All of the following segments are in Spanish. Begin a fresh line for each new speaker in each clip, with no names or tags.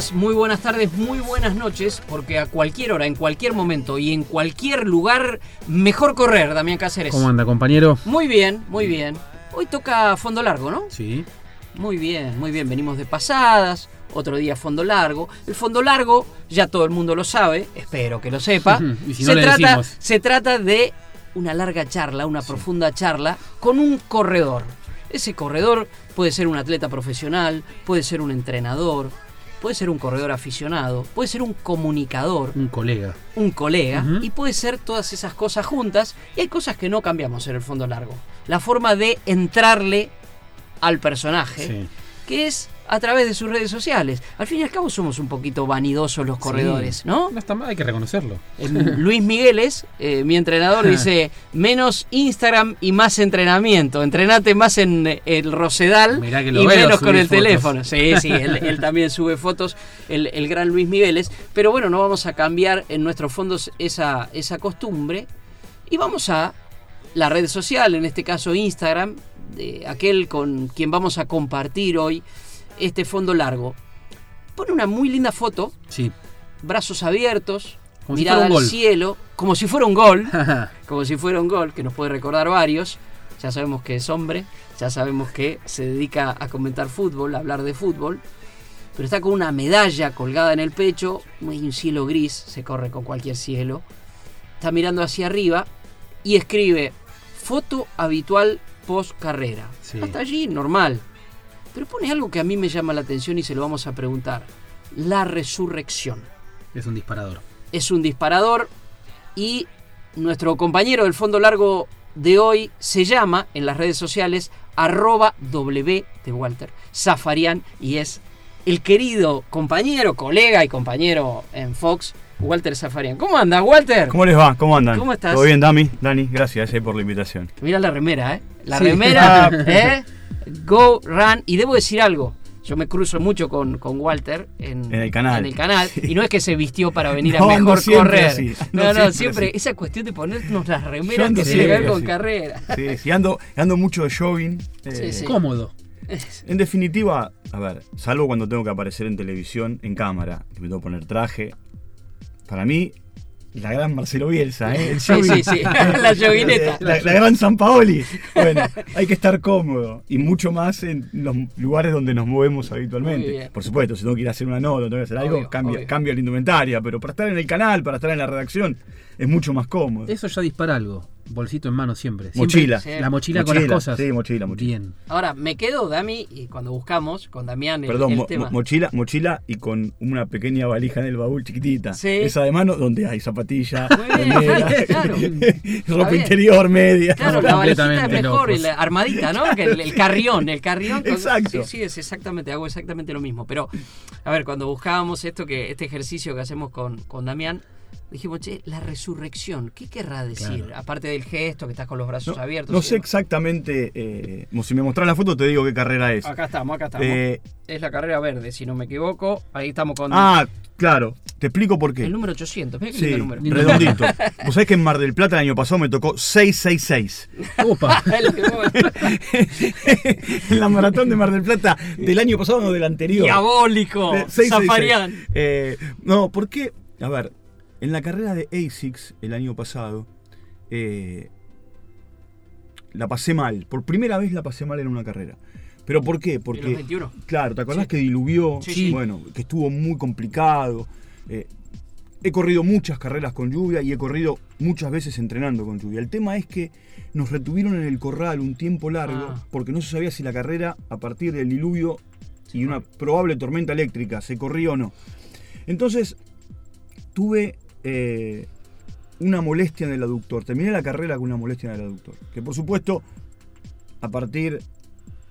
Días, muy buenas tardes, muy buenas noches, porque a cualquier hora, en cualquier momento y en cualquier lugar, mejor correr, Damián Cáceres.
¿Cómo anda, compañero?
Muy bien, muy bien. Hoy toca fondo largo, ¿no?
Sí.
Muy bien, muy bien. Venimos de pasadas, otro día fondo largo. El fondo largo, ya todo el mundo lo sabe, espero que lo sepa.
Y si no
se,
le
trata,
decimos.
se trata de una larga charla, una profunda charla con un corredor. Ese corredor puede ser un atleta profesional, puede ser un entrenador, puede ser un corredor aficionado, puede ser un comunicador,
Un colega.
un colega y puede ser todas esas cosas juntas y hay cosas que no cambiamos en el fondo largo. La forma de entrarle al personaje,
Sí.
que es a través de sus redes sociales. Al fin y al cabo somos un poquito vanidosos los corredores,
Sí.
¿no?
No está mal, hay que reconocerlo.
Luis Migueles, eh, mi entrenador, dice menos Instagram y más entrenamiento. Entrenate más en eh, el Rosedal
Mirá que lo
y
veo
menos con el
fotos.
teléfono. Sí, sí, él, él también sube fotos, el, el gran Luis Migueles. Pero bueno, no vamos a cambiar en nuestros fondos esa, esa costumbre. Y vamos a la red social, en este caso Instagram, de aquel con quien vamos a compartir hoy este fondo largo. Pone una muy linda foto,
Sí.
brazos abiertos,
Como
mirada al
gol.
cielo, como si fuera un gol, como si fuera un gol, que nos puede recordar varios. Ya sabemos que es hombre, ya sabemos que se dedica a comentar fútbol, a hablar de fútbol, pero está con una medalla colgada en el pecho, hay un cielo gris, se corre con cualquier cielo. Está mirando hacia arriba y escribe foto habitual post carrera.
Sí.
Hasta allí normal. Pero pone algo que a mí me llama la atención y se lo vamos a preguntar. La resurrección
es un disparador.
es un disparador y nuestro compañero del fondo largo de hoy se llama en las redes sociales arroba W de Walter Zafarian y es el querido compañero, colega y compañero en Fox, Walter Zafarian. ¿Cómo andas, Walter?
¿Cómo les va? ¿Cómo andan?
¿Cómo estás?
¿Todo bien, Dami? Dani, gracias eh, por la invitación.
Mira la remera, ¿eh? La
Sí.
remera. ¿eh? Go, run. Y debo decir algo. Yo me cruzo mucho con, con Walter en,
En el canal.
en el canal, Y no es que se vistió para venir a mejor correr.
así,
no,
ando
no,
siempre
siempre,
así.
esa cuestión de ponernos las remeras que tiene que ver con
así.
carrera.
Sí, sí, ando, ando mucho de jogging. eh,
Sí, sí.
Cómodo.
En definitiva, a ver, salvo cuando tengo que aparecer en televisión, en cámara, que me tengo que poner traje. Para mí, la gran Marcelo Bielsa, ¿eh? El
Sí, sí, sí. La joguineta.
La, la gran San Paoli. Bueno, hay que estar cómodo. Y mucho más en los lugares donde nos movemos habitualmente. Por supuesto, si tengo que ir a hacer una nota, tengo que hacer algo,
Obvio,
cambia,
obvio.
cambia la indumentaria. Pero para estar en el canal, para estar en la redacción, es mucho más cómodo.
Eso ya dispara algo. Bolsito en mano siempre. Siempre-
Mochila.
Sí.
La mochila, con las cosas.
sí, mochila, mochila.
Bien.
Ahora, me quedo, Dami, y cuando buscamos con Damián el,
Perdón,
el
mo-
tema.
mo- mochila, mochila y con una pequeña valija en el baúl chiquitita.
Sí.
Esa de mano donde hay zapatilla, remera,
claro.
ropa interior, media.
Claro, la valijita es mejor, la armadita, ¿no? Que el, el carrión, el carrión. con-
Exacto.
Sí, sí, es exactamente, hago exactamente lo mismo. Pero, a ver, cuando buscábamos esto que, este ejercicio que hacemos con, con Damián, dijimos, che, la resurrección, ¿qué querrá decir?
Claro.
Aparte del gesto que estás con los brazos
No,
abiertos.
no sé
demás.
exactamente, eh, si me mostraran la foto te digo qué carrera es.
Acá estamos, acá estamos.
Eh,
es la carrera verde, si no me equivoco. Ahí estamos con
ah, claro, te explico por qué.
el número 800. Mira qué
Sí,
lindo número.
Redondito. Vos sabés que en Mar del Plata el año pasado me tocó 666.
Opa.
en la maratón de Mar del Plata del año pasado, no del anterior.
Diabólico.
Eh, 666.
Zafarian.
Eh, no, ¿por qué? A ver, en la carrera de ASICS el año pasado, eh, la pasé mal. Por primera vez la pasé mal en una carrera. ¿Pero por qué?
En los
Porque,
21.
claro, ¿te acordás
Sí.
que diluvió?
Sí, sí.
Bueno, que estuvo muy complicado. Eh, he corrido muchas carreras con lluvia y he corrido muchas veces entrenando con lluvia. El tema es que nos retuvieron en el corral un tiempo largo
Ah.
porque no se sabía si la carrera a partir del diluvio y una probable tormenta eléctrica se corría o no. Entonces tuve eh, una molestia en el aductor. Terminé la carrera con una molestia en el aductor. Que por supuesto, a partir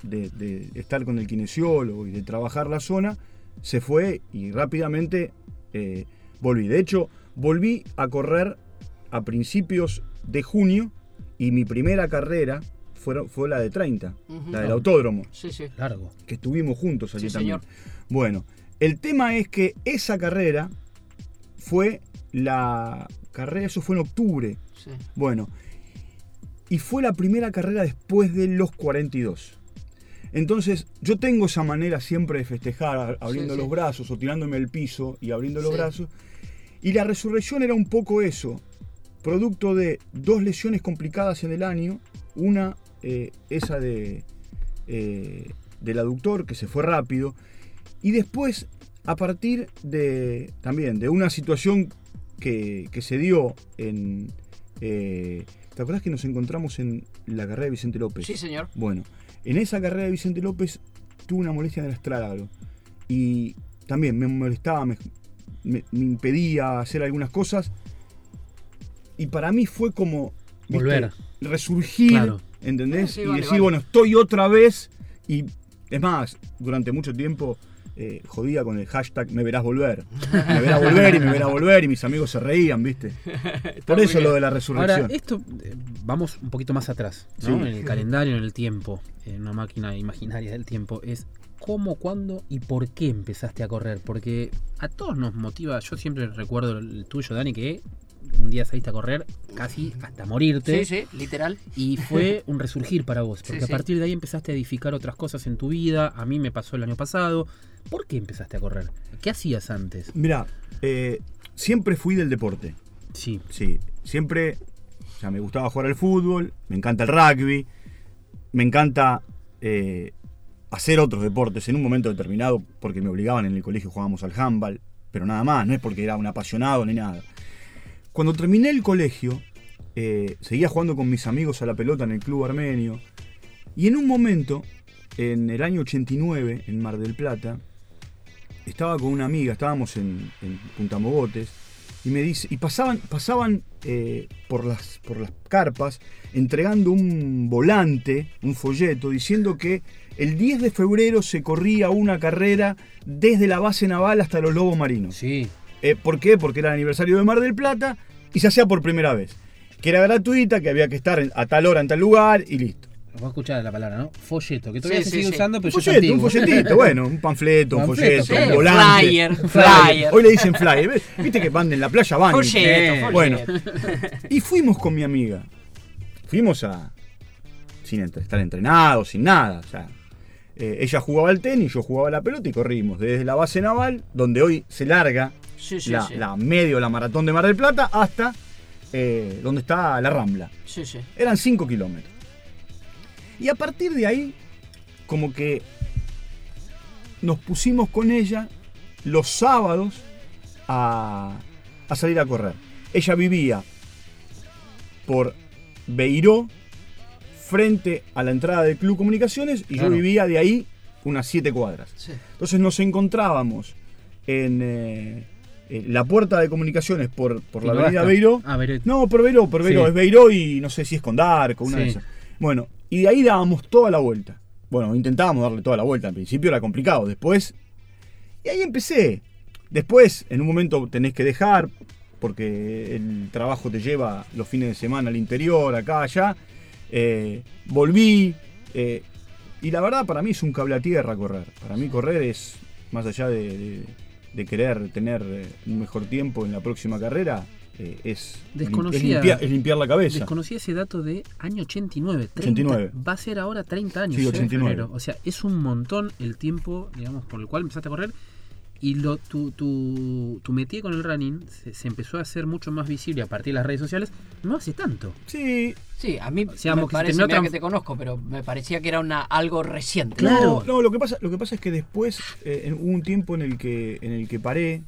de, de estar con el kinesiólogo y de trabajar la zona, se fue y rápidamente eh, volví. De hecho, volví a correr a principios de junio y mi primera carrera fue, fue la de 30,
Ujú.
la del autódromo
Sí, sí.
Largo.
que estuvimos juntos allí
Sí,
también.
señor.
Bueno, el tema es que esa carrera fue la carrera, eso fue en octubre.
sí.
Bueno, y fue la primera carrera después de los 42. Entonces, yo tengo esa manera siempre de festejar, abriendo
sí.
los brazos o tirándome al piso y abriendo los
Sí.
brazos. Y la resurrección era un poco eso, producto de dos lesiones complicadas en el año, una, eh, esa de, eh, del aductor, que se fue rápido, y después, a partir de también de una situación que, que se dio en... eh, ¿Te acuerdas que nos encontramos en la carrera de Vicente López?
Sí, señor.
Bueno, en esa carrera de Vicente López tuve una molestia en el astrágalo. Y también me molestaba, me, me- me impedía hacer algunas cosas. Y para mí fue como ¿viste?
Volver.
resurgir,
Claro.
¿entendés?
Sí,
y
vale,
decir,
vale.
bueno, estoy otra vez. Y es más, durante mucho tiempo eh, jodía con el hashtag me verás volver. Me verás volver y me verás volver. Y mis amigos se reían, ¿viste? Por eso lo de la resurrección.
Ahora, esto, eh, vamos un poquito más atrás, ¿no?
Sí.
En el calendario, en el tiempo, en una máquina imaginaria del tiempo, es cómo, cuándo y por qué empezaste a correr. Porque a todos nos motiva, yo siempre recuerdo el tuyo, Dani, que un día saliste a correr casi hasta morirte.
Sí, sí, literal.
Y fue un resurgir para vos, porque
Sí,
a partir de ahí empezaste a edificar otras cosas en tu vida. A mí me pasó el año pasado. ¿Por qué empezaste a correr? ¿Qué hacías antes?
Mirá, eh, siempre fui del deporte.
Sí,
Sí, siempre o sea, me gustaba jugar al fútbol, me encanta el rugby, me encanta eh, hacer otros deportes en un momento determinado, porque me obligaban en el colegio, jugábamos al handball, pero nada más, no es porque era un apasionado ni nada. Cuando terminé el colegio, eh, seguía jugando con mis amigos a la pelota en el club armenio, y en un momento, en el año 89, en Mar del Plata, estaba con una amiga, estábamos en, en Punta Mogotes, y me dice, y pasaban, pasaban eh, por, las, por las carpas entregando un volante, un folleto, diciendo que el 10 de febrero se corría una carrera desde la base naval hasta los lobos marinos.
sí.
Eh, ¿Por qué? Porque era el aniversario de Mar del Plata y se hacía por primera vez. Que era gratuita, que había que estar a tal hora en tal lugar y listo.
Vos a escuchar la palabra, ¿no? Folleto, que todavía
Sí,
se sigue
sí.
usando, pero yo
folleto, un folletito, bueno, un panfleto, un
Panfleto,
folleto, un volante.
Flyer, flyer.
Hoy le dicen flyer. ¿ves? Viste que van en la playa, van.
Folleto, folleto.
bueno. Y fuimos con mi amiga. Fuimos a. sin estar entrenados, sin nada. O sea, eh, ella jugaba al tenis, yo jugaba a la pelota y corrimos desde la base naval, donde hoy se larga
Sí, sí,
la,
sí.
la medio, la maratón de Mar del Plata, hasta eh, donde está la Rambla.
Sí, sí.
Eran 5 kilómetros. Y a partir de ahí, como que nos pusimos con ella los sábados a, a salir a correr. Ella vivía por Beiró, frente a la entrada del Club Comunicaciones, y
Claro.
yo vivía de ahí unas 7 cuadras.
sí.
Entonces nos encontrábamos en eh, eh, la puerta de comunicaciones por, por la avenida. Beiró.
Ah, Beiró.
No, por Beiró, por Beiró.
Sí.
Es Beiró y no sé si es Condarco, una
Sí.
de esas. Bueno, y de ahí dábamos toda la vuelta. Bueno, intentábamos darle toda la vuelta. Al principio era complicado. Después. Y ahí empecé. Después, en un momento tenés que dejar, porque el trabajo te lleva los fines de semana al interior, acá, allá. Eh, volví. eh, y la verdad, para mí es un cable a tierra correr. Para mí, correr es, más allá de, de- querer tener eh, un mejor tiempo en la próxima carrera, eh, es,
Desconocía-
es limpiar, es limpiar la cabeza.
Desconocía ese dato de año 89. 30,
89.
Va a ser ahora 30 años.
Sí,
en
89.
febrero. O sea, es un montón el tiempo, digamos, por el cual empezaste a correr. Y lo, tu, tu, tu métier con el running se, se empezó a hacer mucho más visible a partir de las redes sociales. No hace tanto.
Sí,
Sí, a mí
sea,
me
que
parece,
tran-
que te conozco, pero me parecía que era una algo reciente.
Claro.
No, no, lo que pasa, lo que pasa es que después eh, en- hubo un tiempo en el que, en el que paré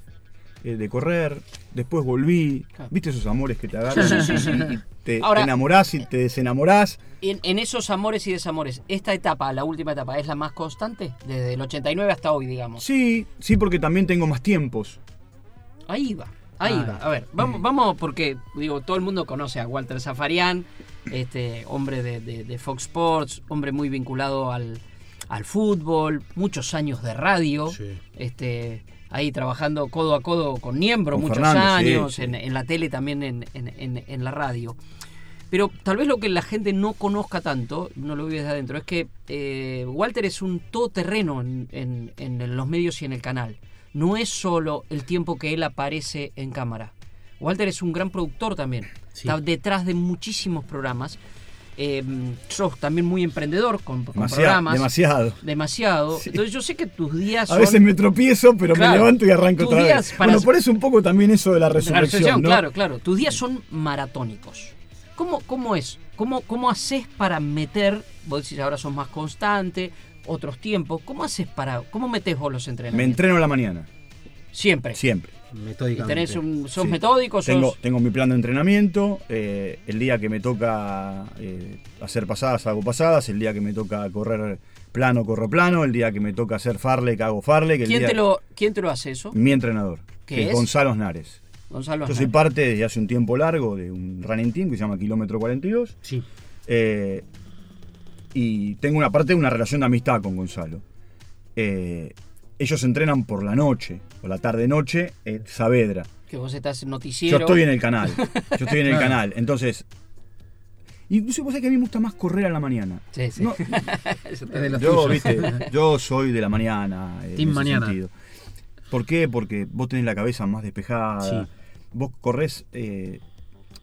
eh, de correr, después volví. ¿Viste esos amores que te agarran?
Sí, sí, sí, sí.
Y te,
Ahora-
te enamorás y te desenamorás.
En, en esos amores y desamores, ¿esta etapa, la última etapa, es la más constante? Desde el 89 hasta hoy, digamos.
Sí, sí, porque también tengo más tiempos.
Ahí va, ahí
Ah.
va. A ver, vamos, vamos porque, digo, todo el mundo conoce a Walter Zafarian, este hombre de, de- de Fox Sports, hombre muy vinculado al, al fútbol, muchos años de radio,
Sí.
este ahí trabajando codo a codo con Niembro
Con
muchos años,
sí.
En, en la tele también en, en- en- en la radio. Pero tal vez lo que la gente no conozca tanto, no lo vive desde adentro, es que eh, Walter es un todoterreno en, los medios y en el canal. No es solo el tiempo que él aparece en cámara. Walter es un gran productor también.
Sí.
Está detrás de muchísimos programas. Eh, sos también muy emprendedor con, con
Demasiado.
programas.
demasiado.
Demasiado.
Sí.
Entonces yo sé que tus días
A
son...
veces me tropiezo, pero
Claro,
me levanto y arranco otra
días
vez.
para-
Bueno, por eso un poco también eso de la
La
resurrección,
resurrección,
¿no?
claro, claro. Tus días son maratónicos. ¿Cómo, cómo es? ¿Cómo, ¿Cómo haces para meter, vos decís ahora sos más constante, otros tiempos, ¿cómo haces para, cómo metes vos los
Me
entrenamientos?
entreno a la mañana,
Siempre.
siempre.
Metódicamente.
tenés un, sos
Sí.
metódico, sos...
Tengo, tengo mi plan de entrenamiento. eh, el día que me toca eh, hacer pasadas, hago pasadas. El día que me toca correr plano, corro plano. El día que me toca hacer farle, hago farle.
¿Quién,
día-
te lo, ¿Quién te lo hace eso?
Mi entrenador,
¿Qué
que
es?
Gonzalo Osnares.
Gonzalo
Yo soy parte desde hace un tiempo largo de un running team que se llama Kilómetro 42.
Sí.
eh, y tengo una parte de una relación de amistad con Gonzalo. Eh, ellos entrenan por la noche, o la tarde-noche, en Saavedra.
Que vos estás en noticiero.
Yo estoy en el canal. Yo estoy en el canal. Entonces. Incluso vos sabés que a mí me gusta más correr a la mañana.
Sí, sí.
No, yo, viste, yo soy de la mañana. en
Team
ese
mañana.
sentido. ¿Por qué? Porque vos tenés la cabeza más despejada.
Sí.
Vos corres. eh,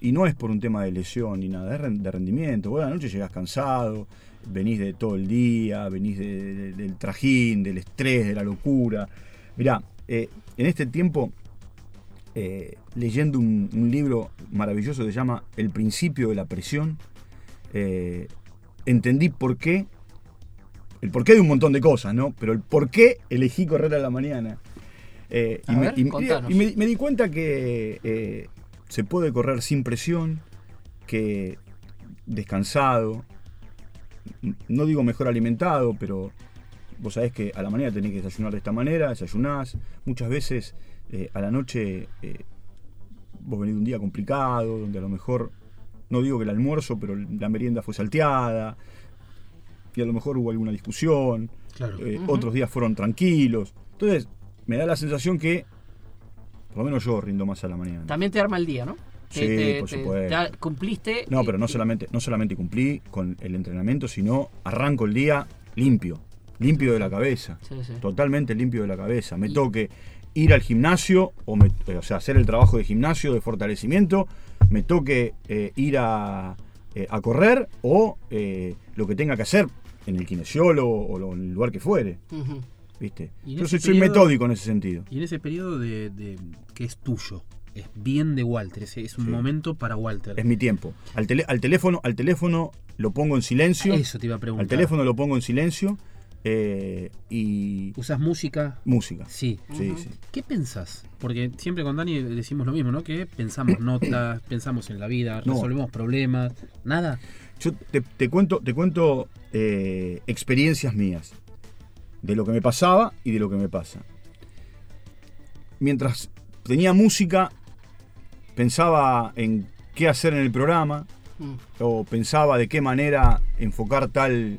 y no es por un tema de lesión ni nada, es de rendimiento. Vos a la noche llegás cansado, venís de todo el día, venís de- de- del trajín, del estrés, de la locura. Mirá, eh, en este tiempo, eh, leyendo un, un libro maravilloso que se llama El principio de la presión, eh, entendí por qué, el porqué de un montón de cosas, ¿no? Pero el por qué elegí correr a la mañana.
A
y, me,
ver,
y me-
contanos.
y me- me di cuenta que se puede correr sin presión, que descansado, no digo mejor alimentado, pero vos sabés que a la mañana tenés que desayunar de esta manera, desayunás, muchas veces eh, a la noche eh, vos venís de un día complicado, donde a lo mejor, no digo que el almuerzo, pero la merienda fue salteada, y a lo mejor hubo alguna discusión,
Claro.
eh, otros días fueron tranquilos. Entonces, me da la sensación que, por lo menos yo rindo más a la mañana.
También te arma el día, ¿no?
Sí,
Te-
por
te-
supuesto.
ya cumpliste.
No, pero no solamente, no solamente cumplí con el entrenamiento, sino arranco el día limpio, limpio de la cabeza,
Sí, sí.
totalmente limpio de la cabeza. Me toque ir al gimnasio, o, me- eh, o sea, hacer el trabajo de gimnasio, de fortalecimiento, me toque eh, ir a, eh, a correr o eh, lo que tenga que hacer en el kinesiólogo o en el lugar que fuere,
Ujú.
¿viste? Yo soy, metódico en ese sentido.
Y en ese periodo de, de- que es tuyo, es bien de Walter, es, es un
Sí.
momento para Walter.
Es mi tiempo. Al, tele- al teléfono, al teléfono lo pongo en silencio.
Eso te iba a preguntar.
Al teléfono lo pongo en silencio eh, y
¿Usas música?
música.
Sí.
Sí.
¿Qué pensás? Porque siempre con Dani decimos lo mismo, ¿no? Que pensamos notas, pensamos en la vida,
No.
resolvemos problemas, nada.
Yo te, te cuento, te cuento eh, experiencias mías de lo que me pasaba y de lo que me pasa. Mientras tenía música, pensaba en qué hacer en el programa
Mm.
o pensaba de qué manera enfocar tal,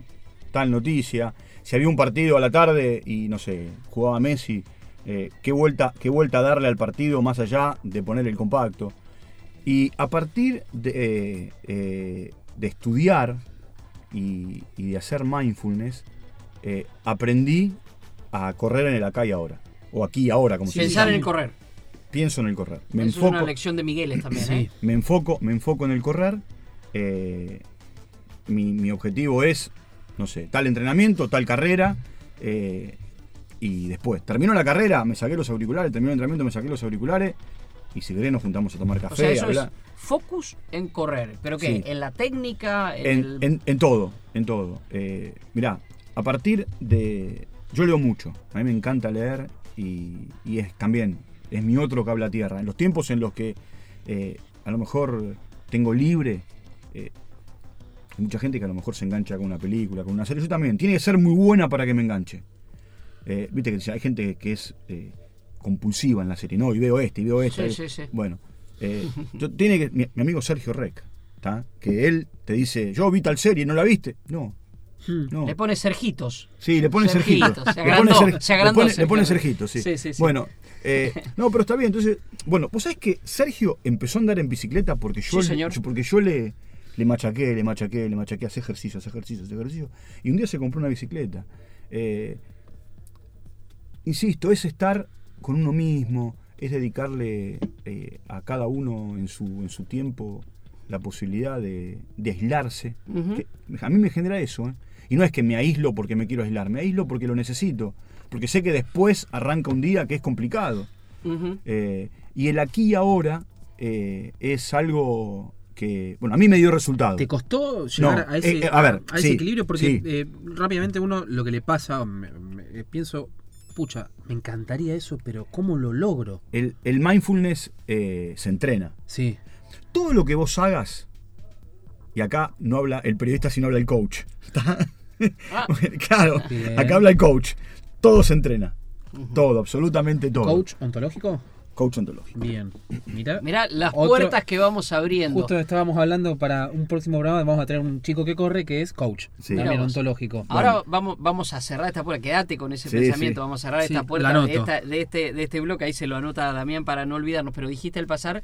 tal noticia. Si había un partido a la tarde y no sé, jugaba Messi, eh, qué, vuelta, qué vuelta darle al partido más allá de poner el compacto. Y a partir de, eh, eh, de estudiar y, y de hacer mindfulness, eh, aprendí a correr en el acá y ahora. O aquí y ahora, como se
Pensar
dice.
en el correr.
Pienso en el correr. Me
Eso es
enfoco,
una lección de Migueles también,
Sí.
¿eh?
me enfoco, me enfoco en el correr. eh, mi, mi objetivo es, no sé, tal entrenamiento, tal carrera. eh, y después, termino la carrera, me saqué los auriculares, termino el entrenamiento, me saqué los auriculares. Y si querés nos juntamos a tomar café,
O sea, eso
hablar.
es focus en correr. ¿Pero qué?
Sí.
¿En la técnica? ¿En,
En,
el-
en- en todo, en todo. Eh, mirá, a partir de... Yo leo mucho, a mí me encanta leer y, y es también es mi otro cable a tierra. En los tiempos en los que eh, a lo mejor tengo libre, eh, hay mucha gente que a lo mejor se engancha con una película, con una serie. Yo también, tiene que ser muy buena para que me enganche. Eh, Viste que hay gente que es compulsiva en la serie, ¿no? Y veo este, y veo este.
Sí, sí, sí.
Bueno, yo- tiene que, mi, mi amigo Sergio Rec, ¿tá? que él te dice, yo vi tal serie, ¿no la viste? No,
Hmm.
no.
Le pone Sergitos.
Sí, le pone
Sergito,
Sergito.
se
Le
agrandó,
pone Ser-
se agrandó
le pone- le pone sí.
Sí, sí, sí.
Bueno, eh, no, pero está bien. Entonces, bueno, vos sabés que Sergio empezó a andar en bicicleta porque yo,
Sí, señor.
yo- porque yo le, le machaqué, le machaqué, le machaqué, hace ejercicio, hace ejercicio, hace ejercicio. Y un día se compró una bicicleta. Eh, insisto, es estar con uno mismo, es dedicarle eh, a cada uno en su, en su tiempo la posibilidad de, de aislarse. Que a mí me genera eso. ¿eh? Y no es que me aíslo porque me quiero aislar, me aíslo porque lo necesito. Porque sé que después arranca un día que es complicado. Eh, y el aquí y ahora eh, es algo que, bueno, a mí me dio resultado.
¿Te costó llegar
No,
a, ese,
eh, a ver,
a ese
sí,
equilibrio? Porque
sí.
eh, rápidamente uno lo que le pasa, me- me- pienso, pucha, me encantaría eso, pero ¿cómo lo logro?
El, el mindfulness eh, se entrena.
Sí.
Todo lo que vos hagas, y acá no habla el periodista, sino habla el coach. ¿Está?
Ah.
claro,
Bien.
acá habla el coach. Todo se entrena. Todo, absolutamente todo.
¿Coach ontológico?
Coach ontológico.
Bien. Mira.
Mirá las
Otro-
puertas que vamos abriendo.
Justo estábamos hablando para un próximo programa, vamos a traer un chico que corre que es coach,
Sí.
Mirá
también ontológico.
Ahora
Bueno.
vamos, vamos a cerrar esta puerta. Quédate con ese
Sí,
pensamiento.
sí.
Vamos a cerrar
Sí,
esta puerta de, esta- de este, de este bloque. Ahí se lo anota Damián para no olvidarnos. Pero dijiste al pasar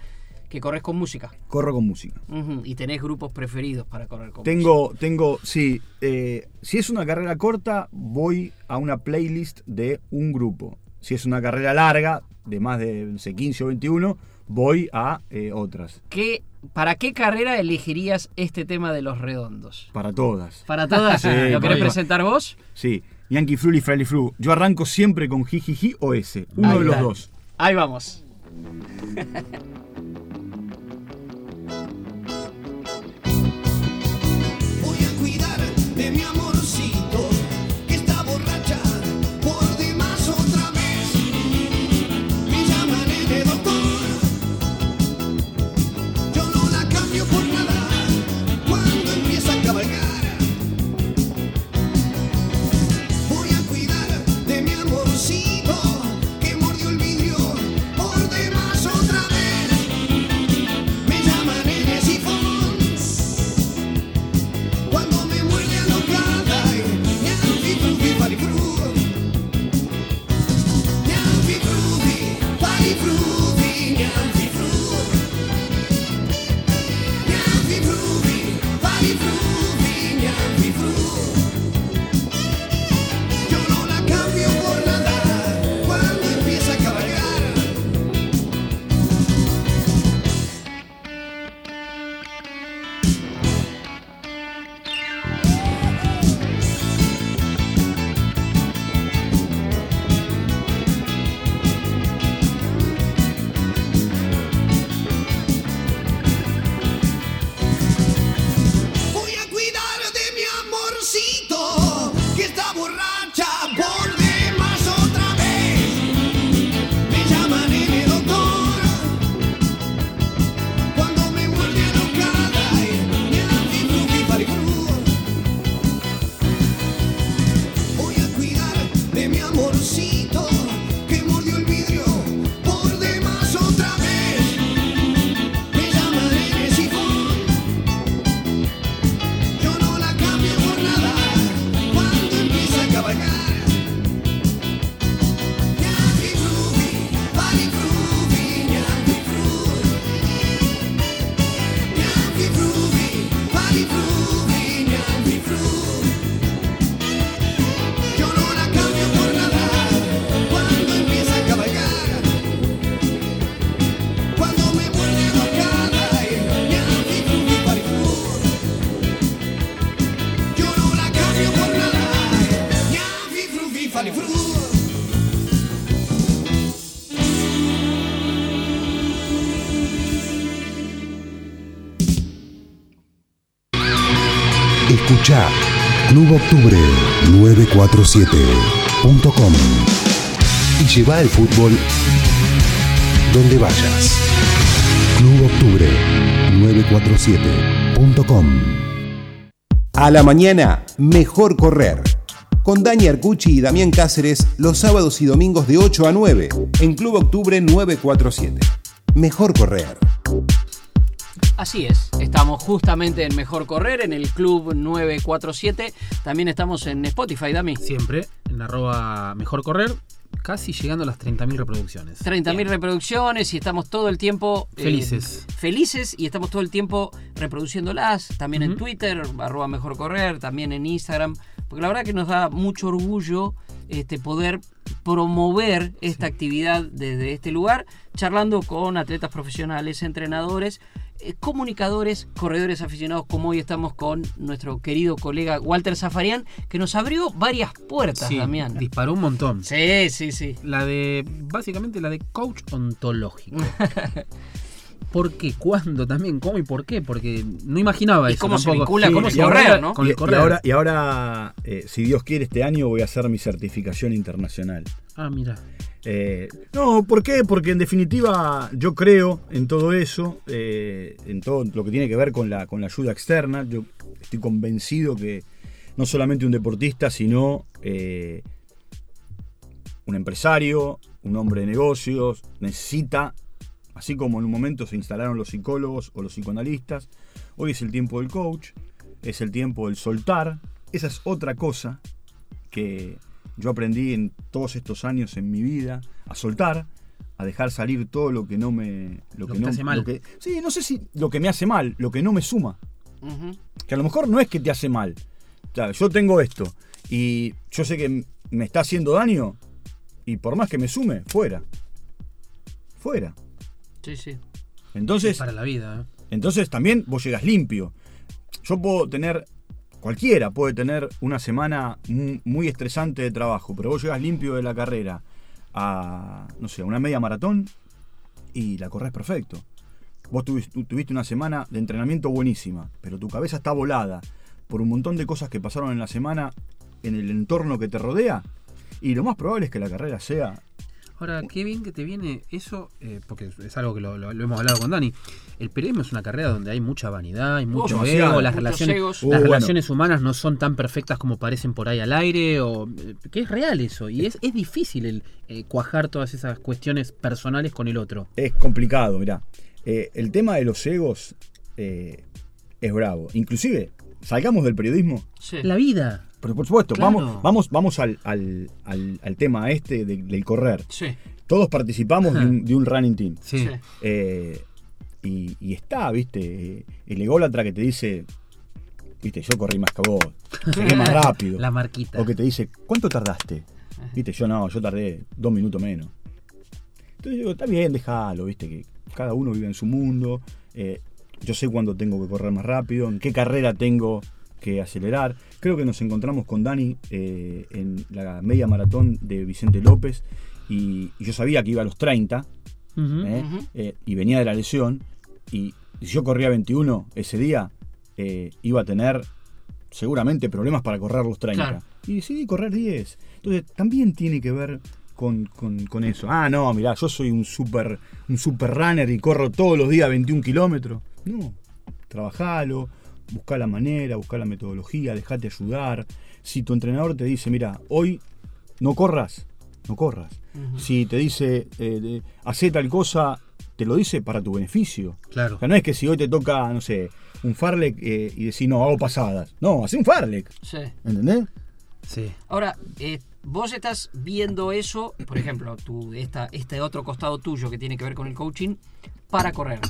que corres con música.
Corro con música.
Y tenés grupos preferidos para correr con música.
Tengo, tengo, sí, eh, si es una carrera corta, voy a una playlist de un grupo. Si es una carrera larga, de más de no sé, 15 o 21, voy a eh, otras.
¿Qué, ¿Para qué carrera elegirías este tema de los redondos?
Para todas.
¿Para todas?
Sí,
¿Lo querés presentar vos?
Sí, Yankee Flu y Frally Flu. Yo arranco siempre con Jijiji o S, uno
Ahí
de los
está.
dos.
Ahí vamos.
mi amorcito
cluboctubre947.com y lleva el fútbol donde vayas. cluboctubre947.com
A la mañana, mejor correr. Con Dani Arcucci y Damián Cáceres los sábados y domingos de 8 a 9 en Club Octubre 947. Mejor correr.
Así es, estamos justamente en Mejor Correr, en el Club 947. También estamos en Spotify, Dami.
Siempre en arroba mejor correr, casi llegando a las 30.000 reproducciones.
30.000 reproducciones y estamos todo el tiempo eh,
Felices.
felices y estamos todo el tiempo reproduciéndolas. También en. Twitter, arroba mejor correr, también en Instagram. Porque la verdad que nos da mucho orgullo este, poder promover esta actividad desde este lugar, charlando con atletas profesionales, entrenadores, comunicadores, corredores aficionados, como hoy estamos con nuestro querido colega Walter Zafarian, que nos abrió varias puertas,
Sí,
Damián.
disparó un montón.
Sí, sí, sí.
La de, básicamente la de coach ontológico. ¿Por qué? ¿Cuándo también? ¿Cómo y por qué? Porque no imaginaba
Y
eso
cómo se
tampoco.
vincula, se
ahora-
correr, ¿no?
Con
y,
el
y
correr.
ahora, y ahora eh, si Dios quiere, este año voy a hacer mi certificación internacional.
Ah, mira.
Eh, no, ¿por qué? Porque en definitiva yo creo en todo eso, eh, en todo lo que tiene que ver con la, ayuda externa. Yo estoy convencido que no solamente un deportista, sino eh, un empresario, un hombre de negocios, necesita, así como en un momento se instalaron los psicólogos o los psicoanalistas, hoy es el tiempo del coach, es el tiempo del soltar. Esa es otra cosa que yo aprendí en todos estos años en mi vida, a soltar, a dejar salir todo lo que no me...
Lo
que
que te
no,
hace mal.
lo que- sí, no sé si lo que me hace mal, lo que no me suma. Que a lo mejor no es que te hace mal. O sea, yo tengo esto y yo sé que me está haciendo daño y por más que me sume, fuera. Fuera.
Sí, sí.
Entonces,
Para la vida. ¿eh?
entonces también vos llegas limpio. Yo puedo tener, cualquiera puede tener una semana mu- muy estresante de trabajo, pero vos llegas limpio de la carrera a, no sé, una media maratón y la corres perfecto. Vos tuvis- tu- tuviste una semana de entrenamiento buenísima, pero tu cabeza está volada por un montón de cosas que pasaron en la semana en el entorno que te rodea y lo más probable es que la carrera sea
Ahora, qué bien que te viene eso, eh, porque es algo que lo, lo- lo hemos hablado con Dani. El periodismo es una carrera donde hay mucha vanidad, hay mucho ego, las
Muchos
relaciones,
egos.
Uh, bueno.
relaciones humanas no son tan perfectas como parecen por ahí al aire, o eh, que es real eso, y es, es difícil el eh, cuajar todas esas cuestiones personales con el otro.
es complicado, mirá. Eh, el tema de los egos es bravo. Inclusive, salgamos del periodismo.
Sí.
La vida.
Pero por supuesto,
Claro.
vamos, vamos, vamos al, al- al- al tema este de- del correr.
Sí.
Todos participamos de un, de un running team.
Sí.
Sí.
Eh, y, y está, viste, el ególatra que te dice, viste, yo corrí más que vos, llegué más rápido.
La marquita.
O que te dice, ¿cuánto tardaste? Viste, yo no, yo tardé dos minutos menos. Entonces digo, está bien, déjalo, viste, que cada uno vive en su mundo. eh, yo sé cuándo tengo que correr más rápido, en qué carrera tengo que acelerar. Creo que nos encontramos con Dani eh, en la media maratón de Vicente López y, y yo sabía que iba a los 30
Ujú.
¿eh? Eh, y venía de la lesión y si yo corría 21 ese día eh, iba a tener seguramente problemas para correr los 30
Claro.
y decidí correr 10 entonces también tiene que ver con, con- con eso ah no mirá yo soy un super un super runner y corro todos los días 21 kilómetros no trabajalo busca la manera busca la metodología dejate ayudar si tu entrenador te dice mira hoy no corras no corras si te dice, eh, de- hacé tal cosa, te lo dice para tu beneficio.
Claro.
O sea, no es que si hoy te toca, no sé, un farlek eh, y decís, no, hago pasadas. No, hacé un farlek.
Sí.
¿Entendés?
Sí.
Ahora, eh, vos estás viendo eso, por ejemplo, tu, esta, este otro costado tuyo que tiene que ver con el coaching, para correr.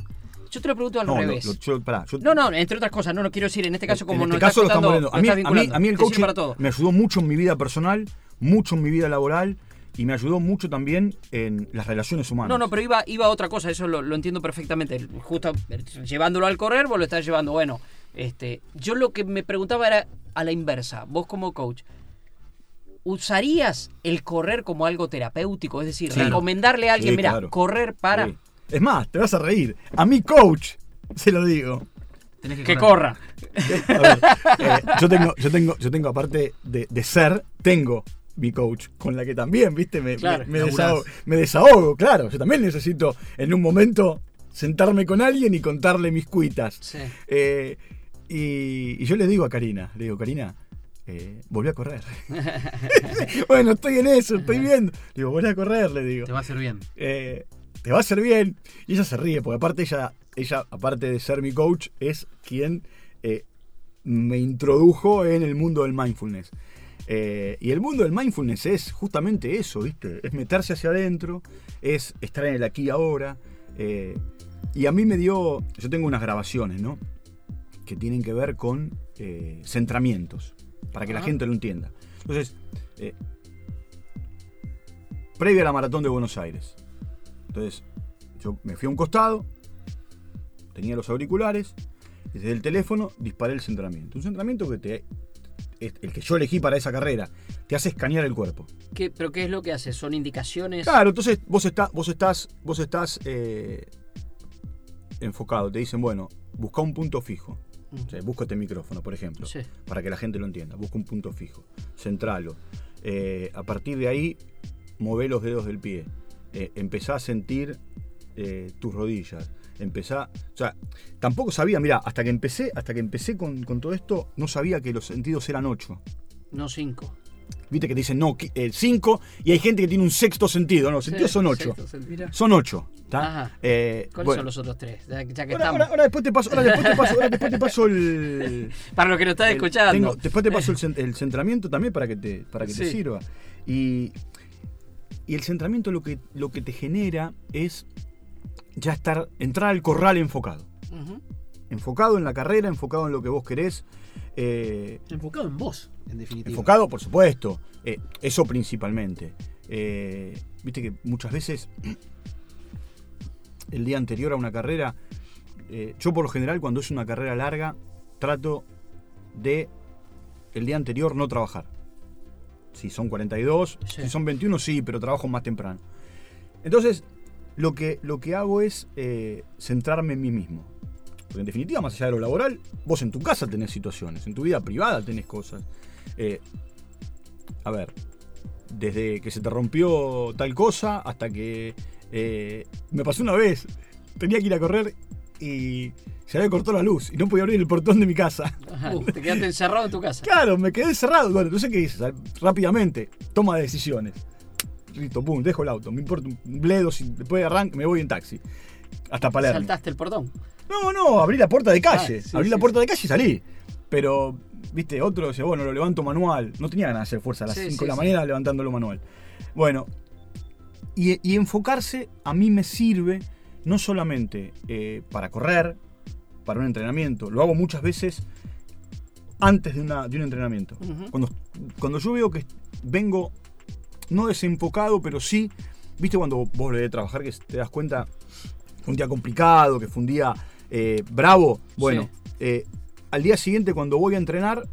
Yo te lo pregunto al
No, lo-
revés.
lo- yo- pará, yo-
no, no, entre otras cosas, no, no quiero decir en este caso como
en este caso lo
estás
estamos
contando.
A mí,
lo
a mí, a mí el coaching
para todo.
me ayudó mucho en mi vida personal, mucho en mi vida laboral y me ayudó mucho también en las relaciones humanas.
No, no, pero iba, iba a otra cosa, eso lo, lo entiendo perfectamente. Justo llevándolo al correr, vos lo estás llevando. Bueno, este, yo lo que me preguntaba era a la inversa, vos como coach, ¿usarías el correr como algo terapéutico? Es decir, recomendarle a alguien,
Sí,
mira,
claro.
correr para
Sí. Es más, te vas a reír. A mi coach se lo digo.
Tenés
que
correr.
corra.
A ver, eh, yo tengo, yo tengo, yo tengo aparte de, de ser, tengo mi coach, con la que también, viste, me,
Claro,
me, me
laburás.
desahogo, me desahogo, claro. Yo también necesito en un momento sentarme con alguien y contarle mis cuitas.
Sí.
Eh, y, y yo le digo a Karina, le digo, Karina, eh, volví a correr. bueno, estoy en eso, estoy viendo. Le digo, volví a correr, le digo.
Te va a hacer bien.
Eh, te va a hacer bien. Y ella se ríe, porque aparte ella, ella aparte de ser mi coach, es quien eh, me introdujo en el mundo del mindfulness. Eh, y el mundo del mindfulness es justamente eso, ¿viste? Es meterse hacia adentro, es estar en el aquí y ahora. eh, y a mí me dio, yo tengo unas grabaciones, ¿no? Que tienen que ver con centramientos, para que la gente lo entienda. Entonces, previa a la maratón de Buenos Aires. Entonces, yo me fui a un costado, tenía los auriculares, y desde el teléfono disparé el centramiento. Un centramiento que te. el que yo elegí para esa carrera, te hace escanear el cuerpo.
¿Qué, ¿Pero qué es lo que hace? ¿Son indicaciones?
Claro, entonces vos, está, vos estás, vos estás eh, enfocado. Te dicen, bueno, busca un punto fijo. O sea, busca este micrófono, por ejemplo,
Sí.
para que la gente lo entienda. Busca un punto fijo, centralo. Eh, a partir de ahí, mové los dedos del pie. Eh, empezá a sentir eh, tus rodillas. Empezá, o sea, tampoco sabía, mira, hasta que empecé, hasta que empecé con, con todo esto, no sabía que los sentidos eran ocho.
No cinco.
Viste que te dicen no, eh, cinco, y hay gente que tiene un sexto sentido. No, los sentidos son ocho.
sexto.
Son ocho. Eh,
¿Cuáles
bueno,
son los otros tres? Ya, ya que
Ahora,
estamos.
ahora- ahora después te paso, ahora después te paso, ahora después te paso el.
Para los que nos están
el-
escuchando.
tengo- después te paso el, cen- el centramiento también para que te, para que te sirva. Y, y el centramiento lo que, lo que te genera es ya estar, entrar al corral enfocado. Enfocado en la carrera, enfocado en lo que vos querés. eh,
Enfocado en vos, en definitiva.
enfocado, por supuesto. eh, eso principalmente. Eh, Viste que muchas veces el día anterior a una carrera, yo por lo general cuando es una carrera larga, trato de el día anterior no trabajar. Si son 42,
Sí.
si son 21, sí, pero trabajo más temprano. Entonces, lo que, lo que hago es eh, centrarme en mí mismo. Porque en definitiva, más allá de lo laboral, vos en tu casa tenés situaciones, en tu vida privada tenés cosas. Eh, a ver, desde que se te rompió tal cosa hasta que eh, me pasó una vez, tenía que ir a correr y se había cortado la luz y no podía abrir el portón de mi casa.
Ajá, Te quedaste encerrado en tu casa.
Claro, me quedé cerrado. Bueno, no sé qué hice. sal- Rápidamente, toma de decisiones. Listo, pum, dejo el auto. Me importa un bledo, si después arranco, me voy en taxi. Hasta Palermo.
Saltaste el portón.
No, no, abrí la puerta de calle.
Ah, sí,
abrí la
sí,
puerta de calle y salí. Pero, viste, otro decía, bueno, lo levanto manual. No tenía ganas de hacer fuerza a las
Sí,
5
sí,
de la mañana levantándolo manual. Bueno, y, y enfocarse a mí me sirve no solamente eh, para correr, para un entrenamiento. Lo hago muchas veces antes de, una- de un entrenamiento. Cuando, cuando yo veo que vengo no desenfocado, pero sí, viste cuando vos volvés de trabajar que te das cuenta fue un día complicado, que fue un día eh, bravo. Bueno,
Sí.
eh, al día siguiente cuando voy a entrenar,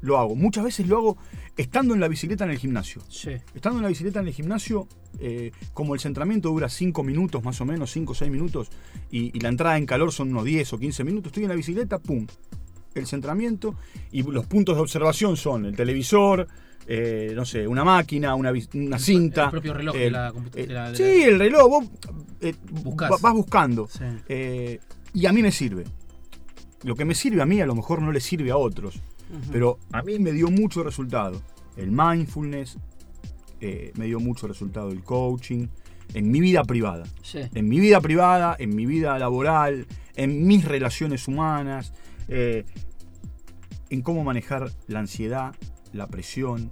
lo hago. Muchas veces lo hago estando en la bicicleta en el gimnasio.
Sí.
Estando en la bicicleta en el gimnasio, eh, como el centramiento dura 5 minutos más o menos, 5 o 6 minutos, y, y la entrada en calor son unos 10 o 15 minutos, estoy en la bicicleta, pum, el centramiento, y los puntos de observación son el televisor, eh, no sé, una máquina, una, cinta.
el propio reloj de
el-
la computa-
eh,
de la- de
sí, el reloj, vos eh, vas buscando.
Sí.
Y a mí me sirve. Lo que me sirve a mí a lo mejor no le sirve a otros. Pero a mí me dio mucho resultado. El mindfulness, eh, me dio mucho resultado el coaching, en mi vida privada.
Sí.
En mi vida privada, en mi vida laboral, en mis relaciones humanas, eh, en cómo manejar la ansiedad, la presión,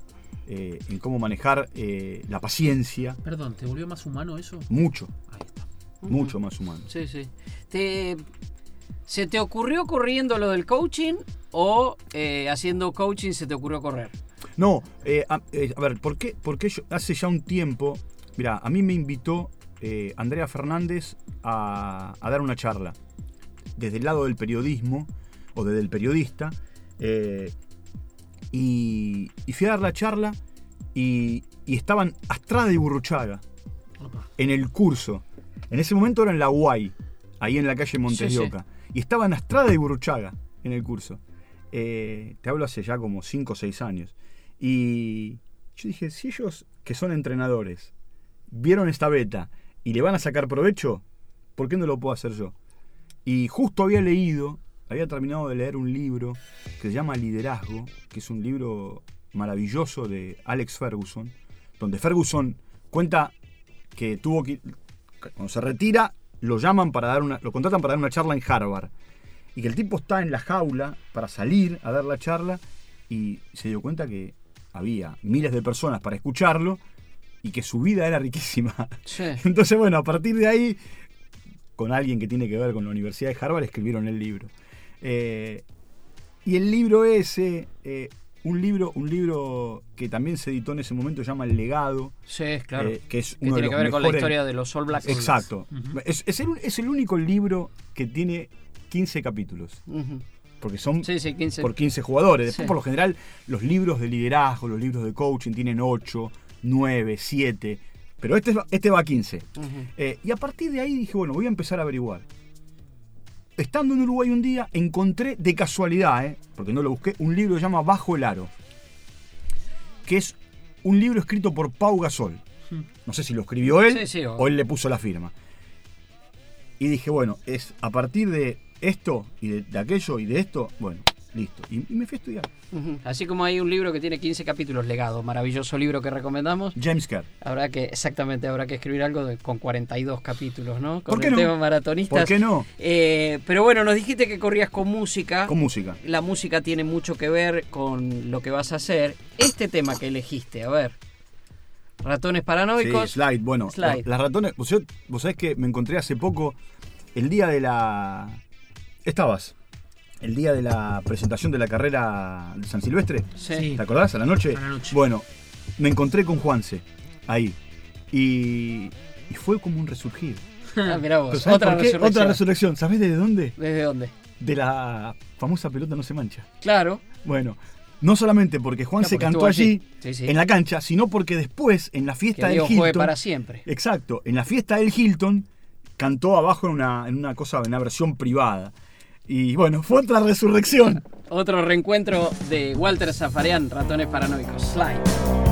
eh, en cómo manejar eh, la paciencia.
Perdón, ¿te volvió más humano eso?
Mucho,
Ahí está.
mucho más humano.
Sí, sí. Te, ¿Se te ocurrió corriendo lo del coaching o eh, haciendo coaching se te ocurrió correr?
No, eh, a, eh, a ver, ¿por qué, por qué yo- hace ya un tiempo, mira, a mí me invitó Andrea Fernández a, a dar una charla desde el lado del periodismo o desde el periodista y, y fui a dar la charla y, y estaban Astrada y Burruchaga en el curso. En ese momento era en la Guay, ahí en la calle Montes
Sí.
Y estaban Astrada y Burruchaga en el curso. Eh, te hablo hace ya como 5 o 6 años. Y, Yo dije, si ellos, que son entrenadores, vieron esta beta y le van a sacar provecho, ¿por qué no lo puedo hacer yo? Y justo había leído, había terminado de leer un libro que se llama Liderazgo, que es un libro maravilloso de Alex Ferguson, donde Ferguson cuenta que tuvo que cuando se retira lo llaman para dar una lo contratan para dar una charla en Harvard y que el tipo está en la jaula para salir a dar la charla y se dio cuenta que había miles de personas para escucharlo y que su vida era riquísima.
Sí.
Entonces, bueno, a partir de ahí, con alguien que tiene que ver con la Universidad de Harvard, escribieron el libro. Eh, y el libro ese, eh, un libro, un libro que también se editó en ese momento, se llama El Legado,
Sí, claro.
eh, que es
que
uno de
tiene
los
que ver con la
mejores-
historia de los All Blacks.
Exacto. es, es el, es el único libro que tiene 15 capítulos,
Ujú.
porque son
Sí, sí, 15.
por 15 jugadores. Después,
Sí.
por lo general, los libros de liderazgo, los libros de coaching tienen 8, 9, 7, pero este, va- este va a 15.
Ujú.
Eh, y a partir de ahí dije, bueno, voy a empezar a averiguar. Estando en Uruguay un día, encontré de casualidad, eh, porque no lo busqué, un libro que se llama Bajo el Aro, que es un libro escrito por Pau Gasol. No sé si lo escribió él
Sí, sí, o-
o él le puso la firma. Y dije, bueno, es a partir de esto y de, de aquello y de esto, bueno, listo. Y, y me fui a estudiar.
Así como hay un libro que tiene 15 capítulos legado, maravilloso libro que recomendamos.
James Kerr.
Habrá que, exactamente, habrá que escribir algo de- con 42 capítulos, ¿no? Con
¿Por qué
el
no?
tema maratonistas.
¿Por qué no?
Eh, pero bueno, nos dijiste que corrías con música.
Con música.
La música tiene mucho que ver con lo que vas a hacer. Este tema que elegiste, a ver. Ratones paranoicos.
Sí, slide. Bueno,
Slide.
la- las ratones. Vos, yo- vos sabés que me encontré hace poco el día de la. Estabas. El día de la presentación de la carrera de San Silvestre.
Sí.
¿Te acordás? A la noche.
A la noche.
Bueno, me encontré con Juanse ahí. Y, y fue como un resurgir.
Ah, mirá vos,
Pero ¿sabés
otra
por qué?
resurrección.
Otra resurrección. ¿Sabés desde dónde?
¿Desde dónde?
De la famosa pelota no se mancha.
Claro.
Bueno, no solamente porque Juan
Claro,
se
porque
cantó
allí.
allí,
Sí, sí.
en la cancha, sino porque después, en la
Que
fiesta del
Dios
Hilton.
juegue para siempre.
Exacto, en la fiesta del Hilton cantó abajo en una, en una cosa, en una versión privada. Y bueno, fue otra resurrección.
Otro reencuentro de Walter Zafarian, Ratones Paranoicos. Slide.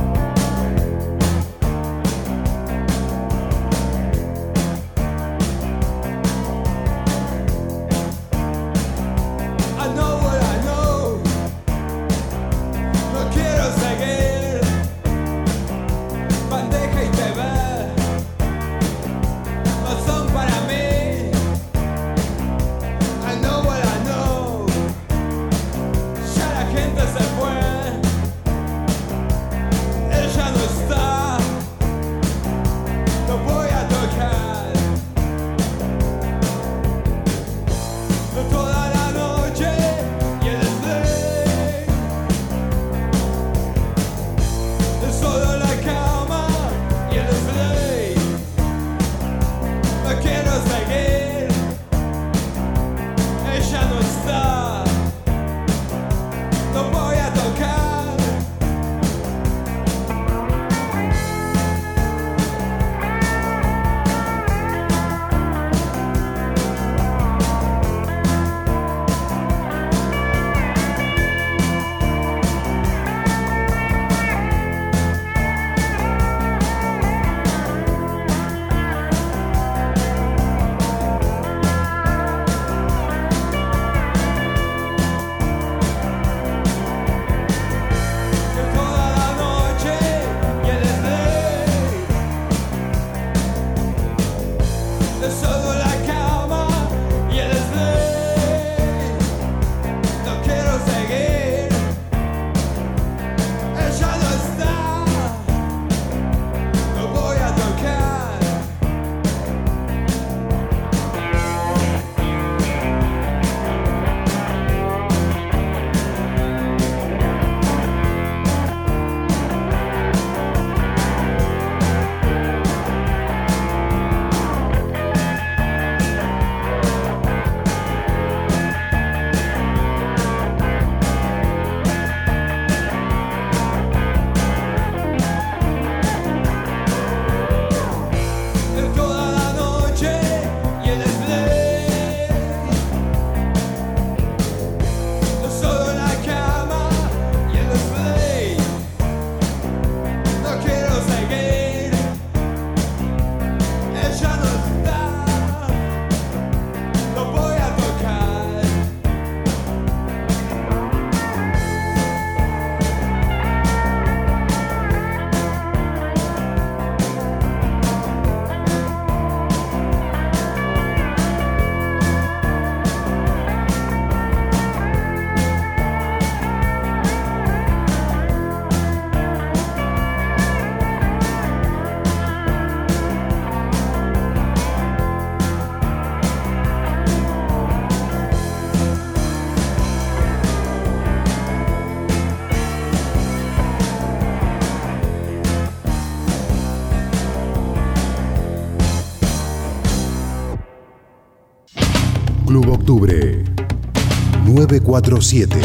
947.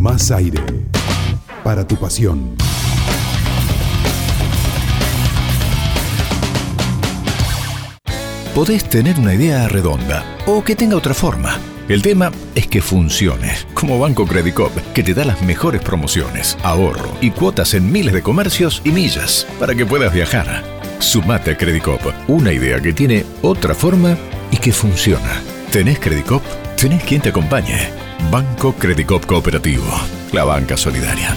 Más aire para tu pasión.
Podés tener una idea redonda o que tenga otra forma. El tema es que funcione, como Banco Credicop, que te da las mejores promociones, ahorro y cuotas en miles de comercios y millas para que puedas viajar. Sumate a Credicop, una idea que tiene otra forma y que funciona. ¿Tenés Credicop? Tenés quien te acompañe. Banco Credicop Cooperativo, la banca solidaria.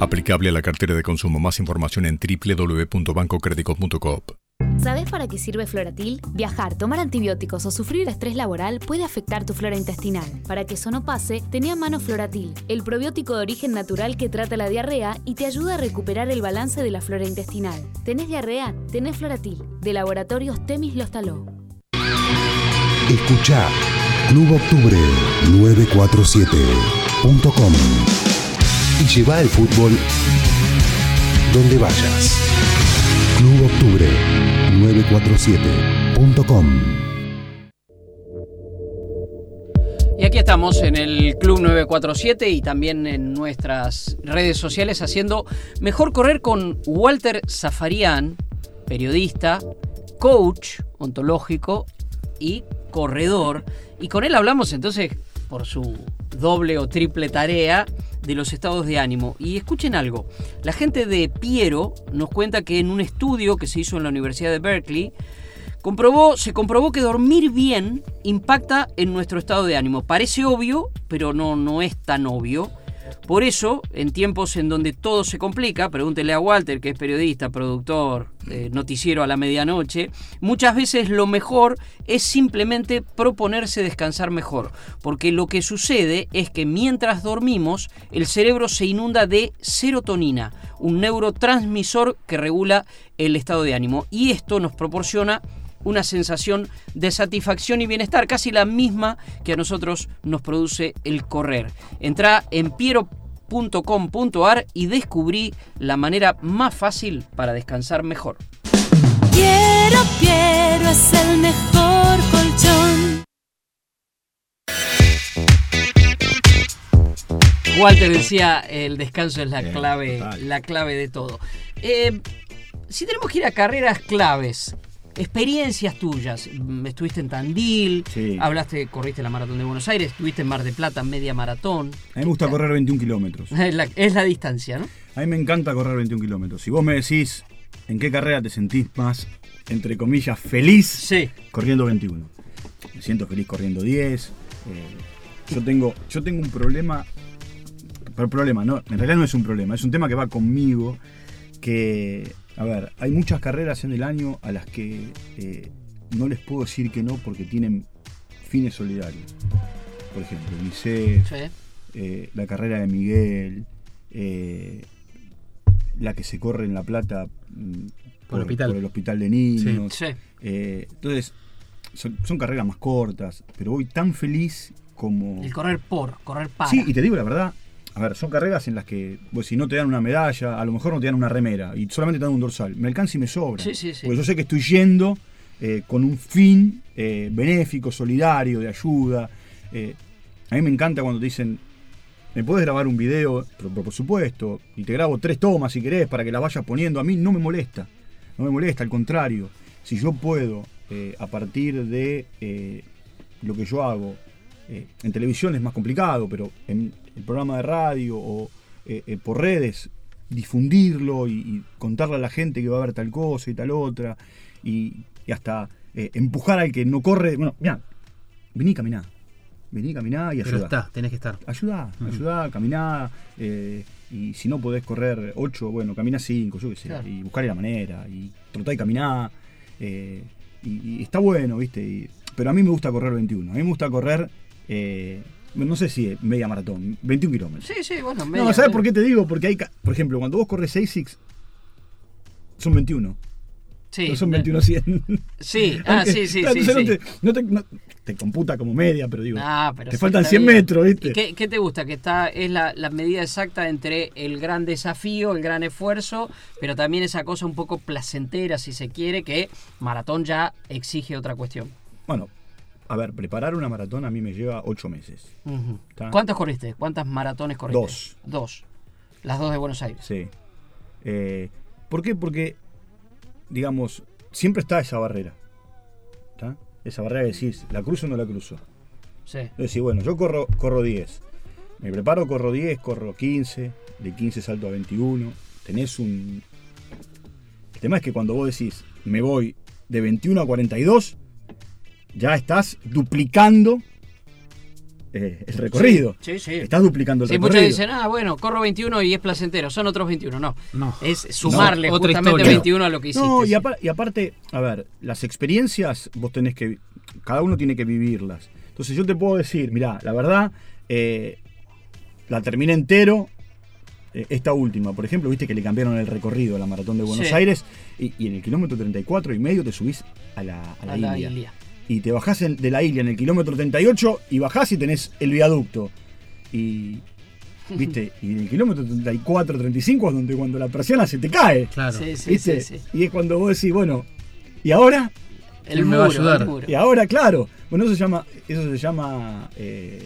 Aplicable a la cartera de consumo. Más información en www.bancocredicop.coop.
¿Sabes para qué sirve Floratil? Viajar, tomar antibióticos o sufrir estrés laboral puede afectar tu flora intestinal. Para que eso no pase, tenía a mano Floratil, el probiótico de origen natural que trata la diarrea y te ayuda a recuperar el balance de la flora intestinal. ¿Tenés diarrea? Tenés Floratil, de Laboratorios Temis Lostaló.
Escucha Club Octubre 947.com y lleva el fútbol donde vayas. Club Octubre 947.com
Y aquí estamos en el Club 947 y también en nuestras redes sociales haciendo Mejor Correr con Walter Zafarian, periodista, coach ontológico y corredor. Y con él hablamos entonces por su doble o triple tarea de los estados de ánimo. Y escuchen algo, la gente de Piero nos cuenta que en un estudio que se hizo en la Universidad de Berkeley, comprobó, se comprobó que dormir bien impacta en nuestro estado de ánimo. Parece obvio, pero no, no es tan obvio. Por eso, en tiempos en donde todo se complica, pregúntele a Walter, que es periodista, productor, eh, noticiero a la medianoche, muchas veces lo mejor es simplemente proponerse descansar mejor, porque lo que sucede es que mientras dormimos, el cerebro se inunda de serotonina, un neurotransmisor que regula el estado de ánimo, y esto nos proporciona una sensación de satisfacción y bienestar, casi la misma que a nosotros nos produce el correr. Entra en piero.com.ar y descubrí la manera más fácil para descansar mejor.
Quiero, quiero, es el mejor colchón.
Walter decía, el descanso es la
Bien,
clave,
total.
la clave de todo. Eh, si tenemos que ir a carreras claves, experiencias tuyas, mm, estuviste en Tandil,
Sí.
hablaste, corriste la maratón de Buenos Aires, estuviste en Mar de Plata, media maratón.
A mí me gusta correr 21 kilómetros.
Es la, es la distancia, ¿no?
A mí me encanta correr 21 kilómetros. Si vos me decís en qué carrera te sentís más, entre comillas, feliz,
Sí.
corriendo 21. Me siento feliz corriendo 10. eh, yo, tengo, yo tengo un problema. Pero problema, no, en realidad no es un problema, es un tema que va conmigo. Que, a ver, hay muchas carreras en el año a las que eh, no les puedo decir que no porque tienen fines solidarios. Por ejemplo, el ICE,
Sí.
eh, la carrera de Miguel, eh, la que se corre en La Plata mm,
Por el hospital.
por el hospital de niños.
Sí.
Eh, entonces, son, son carreras más cortas, pero voy tan feliz como...
El correr por, correr para.
Sí, y te digo la verdad, a ver, son carreras en las que pues, si no te dan una medalla, a lo mejor no te dan una remera y solamente te dan un dorsal. Me alcanza y me sobra.
Sí, sí, sí.
Porque yo sé que estoy yendo eh, con un fin eh, benéfico, solidario, de ayuda. Eh, a mí me encanta cuando te dicen, ¿me puedes grabar un video? Pero, pero por supuesto, y te grabo tres tomas si querés para que las vayas poniendo. A mí no me molesta, no me molesta, al contrario. Si yo puedo, a partir de lo que yo hago, eh, en televisión es más complicado, pero en el programa de radio o eh, eh, por redes, difundirlo y, y contarle a la gente que va a haber tal cosa y tal otra, y, y hasta empujar al que no corre. Bueno, mira, vení, caminá. Vení, caminá y
Pero
ayuda.
está, tenés que estar.
Ayuda, ayuda, caminá. eh, y si no podés correr 8, bueno, camina 5, yo qué sé.
Claro.
Y buscar la manera. Y trotá y caminá. eh, y, y está bueno, ¿viste? Y- pero a mí me gusta correr 21. A mí me gusta correr, eh, no sé si es media maratón, 21 kilómetros.
Sí, sí, bueno.
no,
media,
¿sabes
media.
por qué te digo? Porque hay, por ejemplo, cuando vos corres 6 son 21.
Sí.
no son 21 100.
Sí, ah, sí, sí, sí.
No, te, no te- no- te computa como media, pero digo,
Ah, pero
te
sí,
faltan
está
100
bien.
metros, ¿viste?
¿Y qué, qué te gusta? Que está es la, la medida exacta entre el gran desafío, el gran esfuerzo, pero también esa cosa un poco placentera, si se quiere, que maratón ya exige otra cuestión.
Bueno, a ver, preparar una maratón a mí me lleva ocho meses. ¿Está?
¿Cuántas corriste? ¿Cuántas maratones corriste?
Dos.
Dos. Las dos de Buenos Aires.
Sí. Eh, ¿Por qué? Porque, digamos, siempre está esa barrera. ¿Está? Esa barrera de decís, ¿la cruzo o no la cruzo?
Sí.
Decís, bueno, yo corro, corro 10. Me preparo, corro 10, corro 15. De 15 salto a 21. Tenés un. El tema es que cuando vos decís, me voy de 21 a 42, ya estás duplicando eh, el recorrido.
Sí, sí.
Estás duplicando el
Sí,
recorrido.
muchos dicen, ah, bueno, corro 21 y es placentero, son otros 21. No,
No.
es sumarle
No,
justamente
historia.
21 a lo que hiciste.
No, y,
sí.
apar- y aparte, a ver, las experiencias vos tenés que. Cada uno tiene que vivirlas. Entonces yo te puedo decir, mirá, la verdad, eh, la terminé entero. eh, esta última, por ejemplo, viste que le cambiaron el recorrido a la maratón de Buenos
Sí.
Aires y, y en el kilómetro 34 y medio te subís a la, a la
A la
Ilia. Y te bajás en- de la Ilia en el kilómetro 38 y bajás y tenés el viaducto. Y. ¿Viste? Y en el kilómetro 34, 35 es donde cuando la persiana se te cae.
Claro.
Sí, sí,
¿Viste?
sí, sí.
Y es cuando vos decís, bueno, ¿y ahora?
El
¿Quién me va a
muro,
ayudar?
el muro.
Y ahora, claro. Bueno, eso se llama, eso se llama, eh,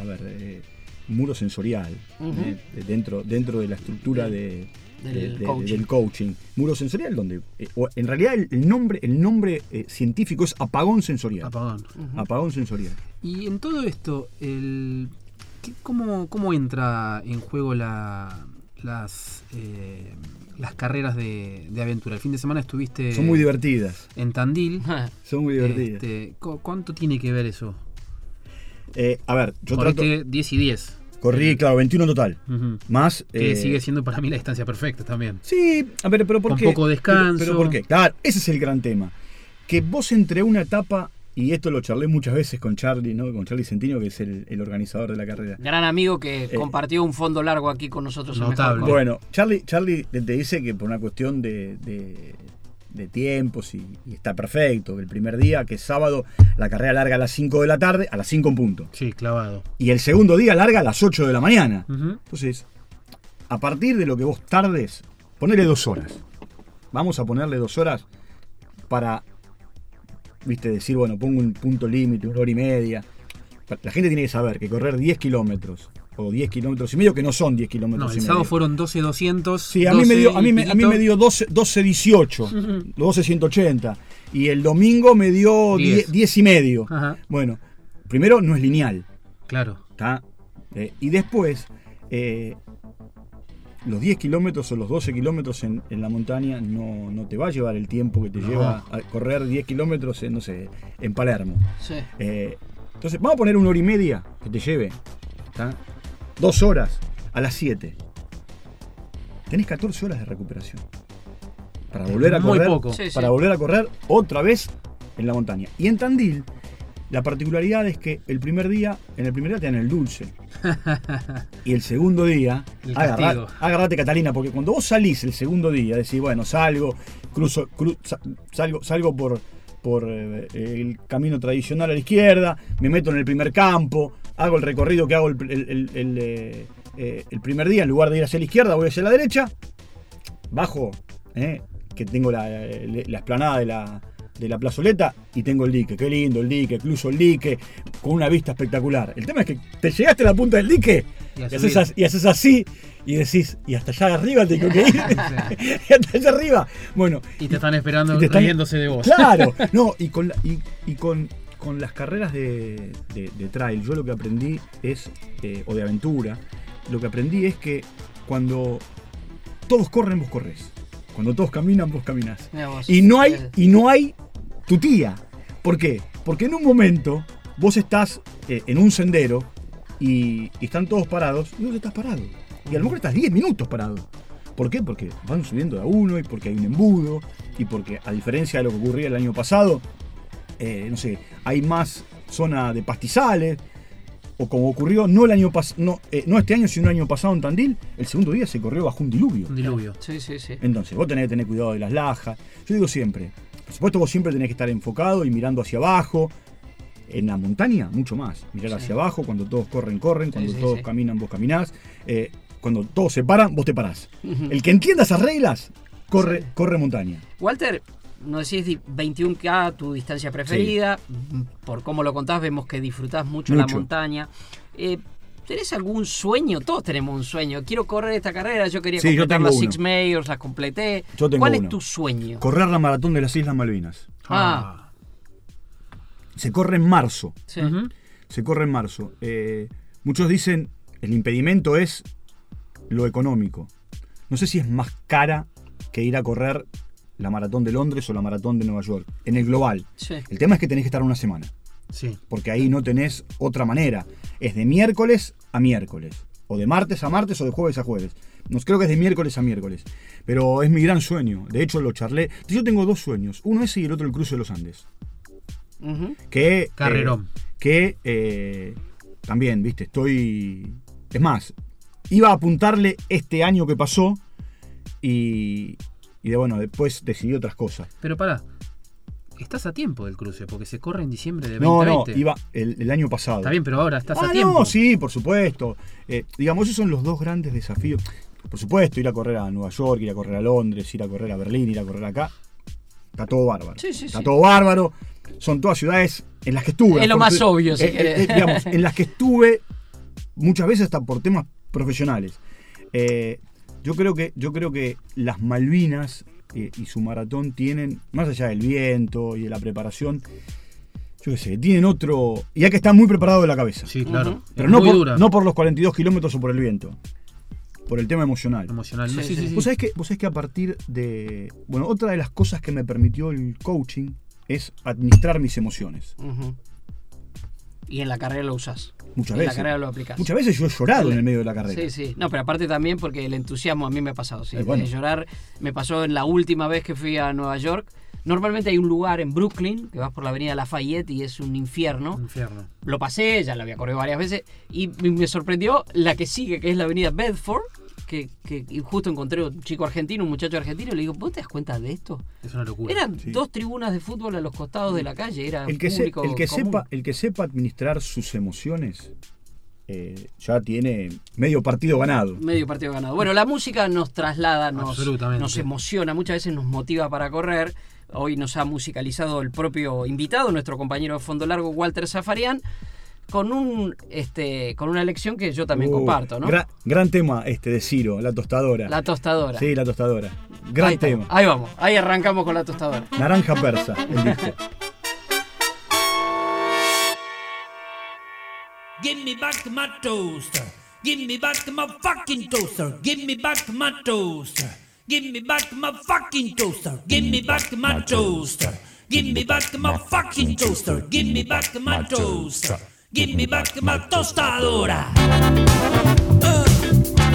a ver, eh, muro sensorial. Eh, de- dentro, dentro de la estructura de,
Del
de- de-
coaching.
del coaching. Muro sensorial, donde, eh, o- en realidad el, el nombre, el nombre eh, científico es apagón sensorial.
Apagón.
Apagón sensorial.
Y en todo esto, el, ¿qué- cómo, ¿cómo entra en juego la, las, eh, las carreras de, de aventura? El fin de semana estuviste
Son muy divertidas.
en Tandil.
Son muy divertidas.
Este, ¿cu- ¿Cuánto tiene que ver eso?
Eh, a ver, yo trato,
Corriste 10 y 10.
Corrí, claro, 21 en total. Más.
Que
eh,
sigue siendo para mí la distancia perfecta también.
Sí, a ver, pero ¿por
Con
qué?
poco descanso.
Pero, pero ¿por qué? Claro, ese es el gran tema. Que vos entre una etapa, y esto lo charlé muchas veces con Charlie, ¿no? Con Charlie Centino, que es el, el organizador de la carrera.
gran amigo que
Eh,
compartió un fondo largo aquí con nosotros.
Notable.
Bueno, Charlie, Charlie te dice que por una cuestión de, de- de tiempos y, y está perfecto, el primer día, que es sábado, la carrera larga a las 5 de la tarde, a las 5 en punto.
Sí, clavado.
Y el segundo día larga a las 8 de la mañana. Entonces, a partir de lo que vos tardes, ponele dos horas. Vamos a ponerle dos horas para, viste, decir, bueno, pongo un punto límite, una hora y media. La gente tiene que saber que correr 10 kilómetros o 10 kilómetros y medio, que no son 10 kilómetros
No,
y
el
medio.
sábado fueron 12.200.
Sí, a mí me dio, a mí me, a mí me
12
dio 12, 12 18, 12 180. Y el domingo me dio 10,
Diez.
10 y medio.
Ajá,
Bueno, primero no es lineal.
claro.
¿tá? Eh, y después, eh, los 10 kilómetros o los 12 kilómetros en, en la montaña no, no te va a llevar el tiempo que te
No.
lleva a correr 10 kilómetros en, no sé, en Palermo.
Sí.
Eh, entonces, vamos a poner una hora y media que te lleve. ¿tá? Dos horas a las 7. Tenés 14 horas de recuperación. Para volver a
Muy
correr.
poco.
Sí, sí.
Para volver a correr otra vez en la montaña. Y en Tandil, la particularidad es que el primer día, en el primer día te dan el dulce. y el segundo día,
El
agarra- agarrate Catalina, porque cuando vos salís el segundo día, decís, bueno, salgo, cruzo, cru- sa- salgo, salgo por, por eh, el camino tradicional a la izquierda, me meto en el primer campo, hago el recorrido que hago el, el- eh, eh, el primer día, en lugar de ir hacia la izquierda, voy hacia la derecha, bajo, eh, que tengo la, la esplanada de la, de la plazoleta y tengo el dique. Qué lindo el dique, cruzo el dique, con una vista espectacular. El tema es que te llegaste a la punta del dique
Y
haces, y así y decís, y hasta allá arriba tengo que ir. y hasta allá arriba. Bueno,
Y te están esperando
y te están-
riéndose de vos.
Claro, no, y con, la- y con, con las carreras de, de- de trail, yo lo que aprendí es, eh, o de aventura, lo que aprendí es que cuando todos corren, vos corres. Cuando todos caminan, vos caminás.
Vos.
Y no hay, y no hay tu tía. ¿Por qué? Porque en un momento vos estás eh, en un sendero y, y están todos parados y vos estás parado. Y a lo mejor estás 10 minutos parado. ¿Por qué? Porque van subiendo de a uno y porque hay un embudo y porque a diferencia de lo que ocurría el año pasado, eh, no sé, hay más zona de pastizales. O como ocurrió no el año pas- no, eh, no este año, sino el año pasado en Tandil, el segundo día se corrió bajo un diluvio.
Un diluvio.
Sí, sí, sí.
Entonces, vos tenés que tener cuidado de las lajas. Yo digo siempre, por supuesto vos siempre tenés que estar enfocado y mirando hacia abajo. En la montaña, mucho más. Mirar
Sí.
hacia abajo, cuando todos corren, corren, cuando
sí,
todos
sí.
caminan, vos caminás. Eh, cuando todos se paran, vos te parás. El que entienda esas reglas, corre,
Sí.
corre montaña.
Walter, nos decís di- 21K, tu distancia preferida. Mm, Por cómo lo contás, vemos que disfrutás mucho, la montaña. Eh, ¿Tenés algún sueño? Todos tenemos un sueño. Quiero correr esta carrera, yo quería
Sí, yo
completar
tengo
las
uno.
Six Majors, las completé.
Yo tengo
¿Cuál
uno.
es tu sueño?
Correr la maratón de las Islas Malvinas.
Ah,
Se corre en marzo.
sí.
Se corre en marzo. Eh, muchos dicen el impedimento es lo económico. No sé si es más cara que ir a correr la maratón de Londres o la maratón de Nueva York. En el global.
sí.
El tema es que tenés que estar una semana.
Sí.
Porque ahí no tenés otra manera. Es de miércoles a miércoles. O de martes a martes o de jueves a jueves. No, creo que es de miércoles a miércoles. Pero es mi gran sueño. De hecho, lo charlé. Yo tengo dos sueños. Uno ese y el otro el cruce de los Andes. Que, eh,
Carrerón.
que eh, también, viste, estoy. Es más, iba a apuntarle este año que pasó y. Y de bueno, después decidí otras cosas.
Pero pará. Estás a tiempo del cruce, porque se corre en diciembre de
No,
2020.
no, iba el, el año pasado.
Está bien, pero ahora estás
Ah,
a tiempo.
no, sí, por supuesto. Eh, digamos, esos son los dos grandes desafíos. Por supuesto, ir a correr a Nueva York, ir a correr a Londres, ir a correr a Berlín, ir a correr acá. Está todo bárbaro.
Sí, sí,
Está
sí.
todo bárbaro. Son todas ciudades en las que estuve.
Es lo más obvio, si
Eh, eh,
querés.
eh, digamos, en las que estuve muchas veces hasta por temas profesionales. Eh, yo creo que, yo creo que las Malvinas eh, y su maratón tienen, más allá del viento y de la preparación, yo qué sé, tienen otro. Y hay que estar muy preparado de la cabeza.
Sí, claro. Es
Pero no por,
dura.
no por los 42 kilómetros o por el viento. Por el tema emocional.
Emocional.
Sí,
sí,
sí.
Vos sabés, que, vos sabés que a partir de. Bueno, otra de las cosas que me permitió el coaching es administrar mis emociones.
Y en la carrera lo usás.
Muchas
en
veces.
la carrera lo aplicás.
Muchas veces yo he llorado en el medio de la carrera.
Sí, sí. No, pero aparte también porque el entusiasmo a mí me ha pasado. Sí,
Eh, bueno.
de llorar me pasó en la última vez que fui a Nueva York. Normalmente hay un lugar en Brooklyn que vas por la avenida Lafayette y es un infierno.
Infierno.
Lo pasé, ya lo había corrido varias veces y me sorprendió la que sigue, que es la avenida Bedford. Que, que y justo encontré un chico argentino, un muchacho argentino, y le digo, ¿vos te das cuenta de esto?
Es una locura.
Eran
Sí.
dos tribunas de fútbol a los costados de la calle, era
El que, se- el, que
común.
sepa, el que sepa administrar sus emociones eh, ya tiene medio partido ganado.
Medio partido ganado. Bueno, la música nos traslada, nos, nos emociona, muchas veces nos motiva para correr. Hoy nos ha musicalizado el propio invitado, nuestro compañero de fondo largo, Walter Zafarian, con un este con una lección que yo también
Uh,
comparto, ¿no?
Gran, gran tema este de Ciro, la tostadora.
La tostadora.
Sí, la tostadora. Gran
ahí,
tema.
ahí vamos, ahí arrancamos con la tostadora.
Naranja persa, el disco.
Give me back my toaster. Give me back my fucking toaster. Give me back my toaster. Give me back my fucking toaster. Give me back my toaster. Give me back my fucking toaster. Give me back my toaster. Give me back my tostadora. Llévate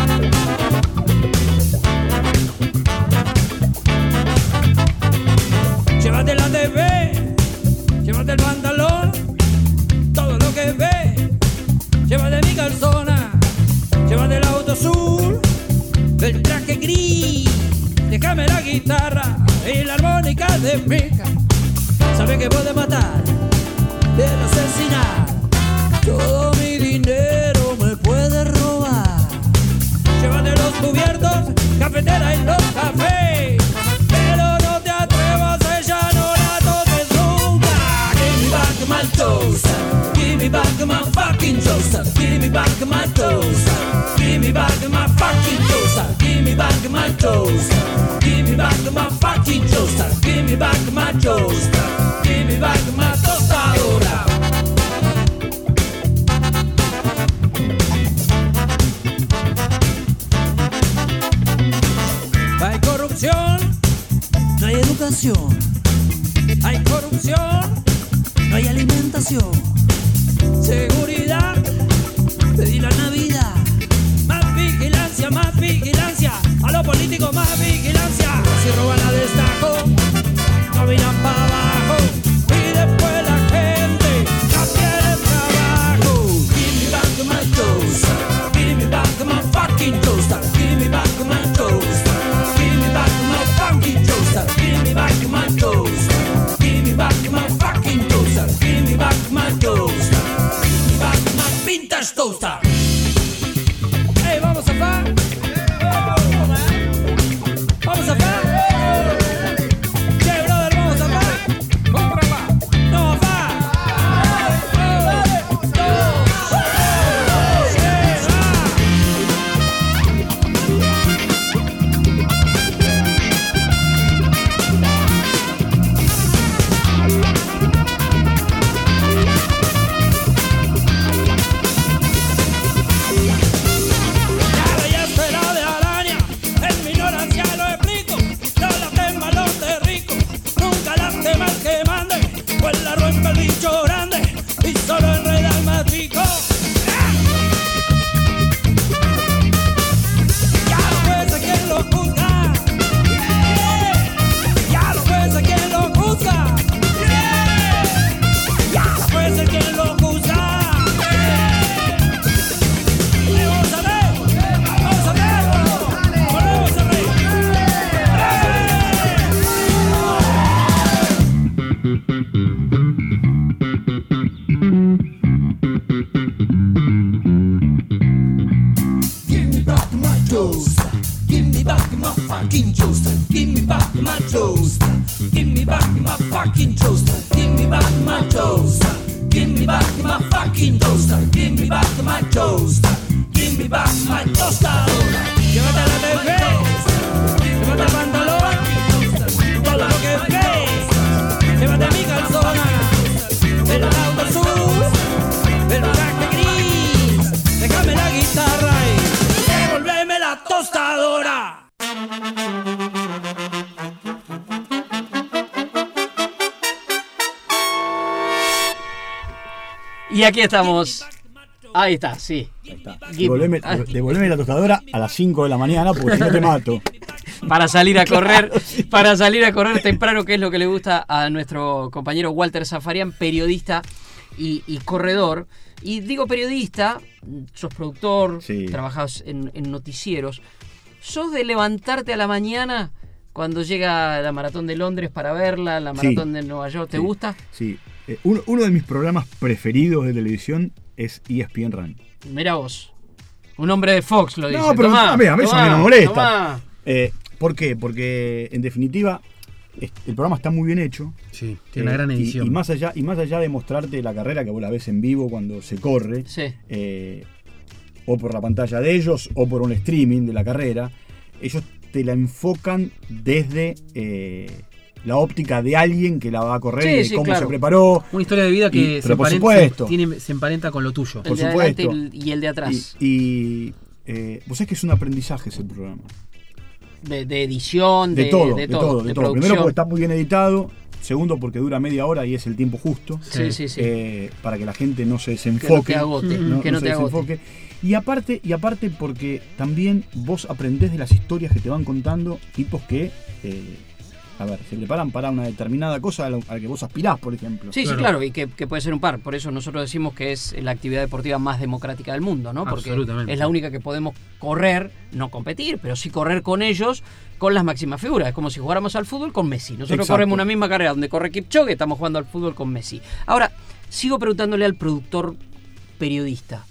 Y
aquí estamos. Ahí está, sí.
Ahí está.
Give-
Devolveme, devolveme la tostadora a las 5 de la mañana porque si no te mato.
Para salir a correr, para salir a correr temprano, que es lo que le gusta a nuestro compañero Walter Zafarian, periodista y, y corredor. Y digo periodista, sos productor,
Sí.
trabajás en, en noticieros. ¿Sos de levantarte a la mañana cuando llega la maratón de Londres para verla, la
Sí.
maratón de Nueva York? ¿Te
Sí.
gusta?
Sí. Eh, uno, uno de mis programas preferidos de televisión es ESPN Run.
Mira vos. Un hombre de Fox lo dice.
No, pero
Tomá,
a mí, a mí eso
tomá,
me molesta. Eh, ¿Por qué? Porque en definitiva el programa está muy bien hecho.
Sí, tiene una
Eh,
gran
y-
edición.
Y, más allá, y más allá de mostrarte la carrera que vos la ves en vivo cuando se corre,
Sí.
eh, o por la pantalla de ellos, o por un streaming de la carrera, ellos te la enfocan desde eh, la óptica de alguien que la va a correr
Sí,
y de
sí,
cómo
claro.
se preparó.
Una historia de vida que
Y-
se,
pero por
emparenta,
supuesto.
se- tiene- se emparenta con lo tuyo.
El
Por
de
supuesto.
y el- y el de atrás.
Y, y, eh, vos sabés que es un aprendizaje ese programa.
De, de edición,
De,
de,
todo,
de
de todo, de,
de
todo. Primero porque está muy bien editado, segundo porque dura media hora y es el tiempo justo.
Sí, sí, sí.
eh, para que la gente no se
que
desenfoque.
no te agote.
no-
que
no
no
se
te agote.
desenfoque. Y aparte, y aparte porque también vos aprendés de las historias que te van contando tipos que, eh, a ver, se preparan para una determinada cosa a la, que vos aspirás, por ejemplo.
Sí, sí,
Claro.
y que, que puede ser un par. Por eso nosotros decimos que es la actividad deportiva más democrática del mundo, ¿no? Porque es la única que podemos correr, no competir, pero sí correr con ellos con las máximas figuras. Es como si jugáramos al fútbol con Messi. Nosotros
Exacto.
corremos una misma carrera donde corre Kipchoge, estamos jugando al fútbol con Messi. Ahora, sigo preguntándole al productor periodista.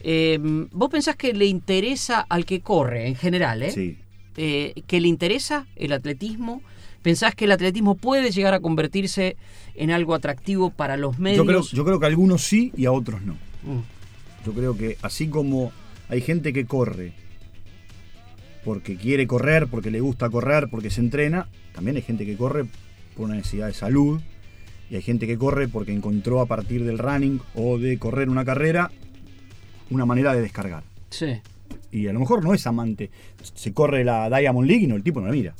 eh, ¿Vos pensás que le interesa al que corre en general, eh?
Sí.
eh, que le interesa el atletismo? ¿Pensás que el atletismo puede llegar a convertirse en algo atractivo para los medios?
Yo creo, yo creo que a algunos sí y a otros no.
Mm,
Yo creo que así como hay gente que corre porque quiere correr, porque le gusta correr, porque se entrena, también hay gente que corre por una necesidad de salud y hay gente que corre porque encontró a partir del running o de correr una carrera una manera de descargar.
sí.
Y a lo mejor no es amante. Se corre la Diamond League y no, el tipo no la mira.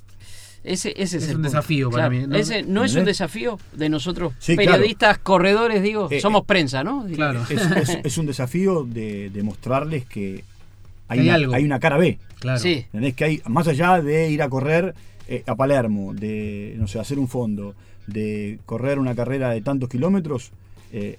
Ese, ese es,
Es
el
un
punto.
desafío para
Claro,
mí, ¿no?
Ese no es un
¿Entendés?
desafío de nosotros,
Sí, claro.
periodistas, corredores, digo.
Eh,
somos prensa, ¿no?
Claro.
Es, es- es un desafío de, de mostrarles que hay,
Hay
una,
algo.
hay una cara B.
Claro.
Sí.
¿Entendés? Que hay, más allá de ir a correr eh, a Palermo, de, no sé, hacer un fondo, de correr una carrera de tantos kilómetros, eh,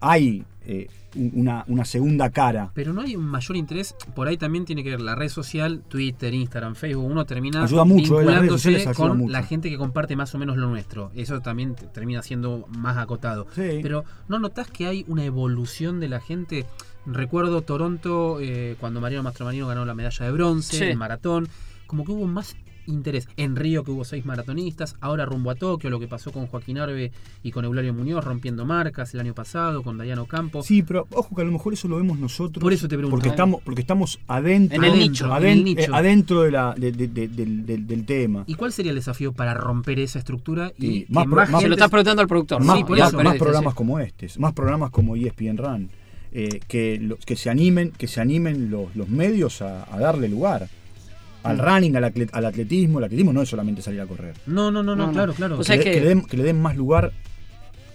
hay eh, un- una, una segunda cara.
Pero no hay un mayor interés, por ahí también tiene que ver la red social, Twitter, Instagram, Facebook, uno termina
Ayuda mucho, eh,
vinculándose con
mucho.
la gente que comparte más o menos lo nuestro. Eso también te- termina siendo más acotado.
Sí.
Pero ¿no notás que hay una evolución de la gente? Recuerdo Toronto eh, cuando Mariano Mastromarino ganó la medalla de bronce
Sí.
en maratón, como que hubo más interés. En Río que hubo seis maratonistas, ahora rumbo a Tokio, lo que pasó con Joaquín Arbe y con Eulario Muñoz rompiendo marcas el año pasado, con Dayano Campo.
Sí, pero ojo que a lo mejor eso lo vemos nosotros.
Por eso te pregunto.
Porque estamos, porque estamos adentro,
En el nicho,
aden-
en el nicho.
eh, adentro de la, de- de- de- del, tema.
¿Y cuál sería el desafío para romper esa estructura y,
más pro-
más
más-
Se lo estás preguntando al productor.
más,
Sí, por
más-
eso.
más
periodista,
programas
sí.
como este, más programas como ESPN Run, eh, que, lo- que se animen, que se animen los, los medios a, a darle lugar al
Mm.
running, al, atlet- al atletismo. El atletismo no es solamente salir a correr.
No, no, no, no,
No, no.
claro, claro.
O sea,
que,
que-
le, que le den, que le den más lugar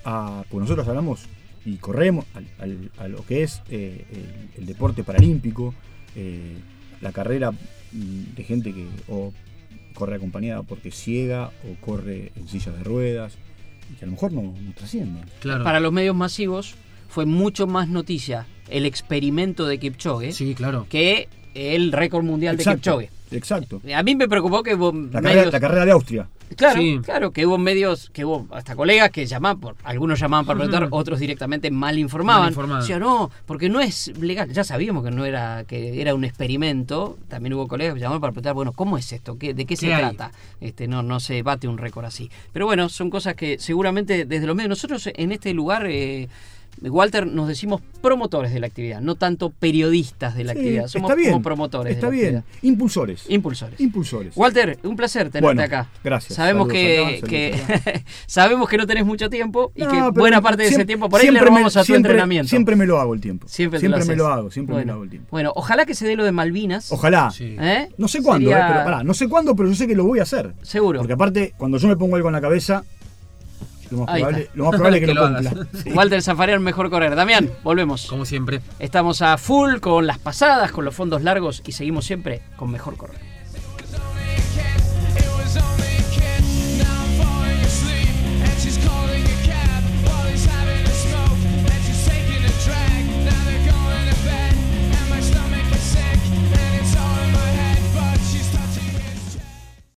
a. Porque nosotros hablamos y corremos al- al- a lo que es eh, el, el deporte paralímpico, eh, la carrera mm, de gente que o corre acompañada porque es ciega o corre en sillas de ruedas y que a lo mejor no, no trascienden.
claro.
Para los medios masivos fue mucho más noticia el experimento de Kipchoge
Sí, claro.
que el récord mundial de Kipchoge.
exacto.
A mí me preocupó que vos
La
medios-
carrera, la carrera de Austria.
Claro,
Sí.
claro, que hubo medios, que hubo hasta colegas que llamaban, por, algunos llamaban para protestar, otros directamente mal informaban.
Mal informaban.
Decían, no, porque no es legal. Ya sabíamos que no era, que era un experimento. También hubo colegas que llamaban para preguntar, bueno, ¿cómo es esto? ¿Qué, ¿De qué se trata? Este, no, no se bate un récord así. Pero bueno, son cosas que seguramente desde los medios, nosotros en este lugar, eh, Walter, nos decimos promotores de la actividad, no tanto periodistas de la
Sí,
actividad. Somos
está bien,
como promotores
Está
de la
bien.
actividad.
Impulsores.
Impulsores.
Impulsores.
Walter, un placer tenerte
Bueno,
acá.
gracias.
Sabemos
Saludos
que,
acá,
que-
saludos
sabemos que no tenés mucho tiempo y
No,
que buena parte de ese tiempo por ahí le
me-
robamos a tu
siempre-
entrenamiento.
Siempre me lo hago el tiempo.
Siempre, te
Siempre
lo
me lo hago, siempre me lo hago el tiempo.
Bueno, ojalá que se dé lo de Malvinas.
Ojalá.
Sí.
¿Eh?
No sé cuándo,
Sería-
eh, pero pará, no sé cuándo, pero yo sé que lo voy a hacer.
Seguro.
Porque aparte, cuando yo me pongo algo en la cabeza, lo más
Ahí
probable,
está.
lo más probable es que,
Que
lo
lo
cumpla.
hagas.
Sí.
Walter Zafarian, mejor correr. Damián, volvemos.
Como siempre.
Estamos a full con las pasadas, con los fondos largos y seguimos siempre con mejor correr.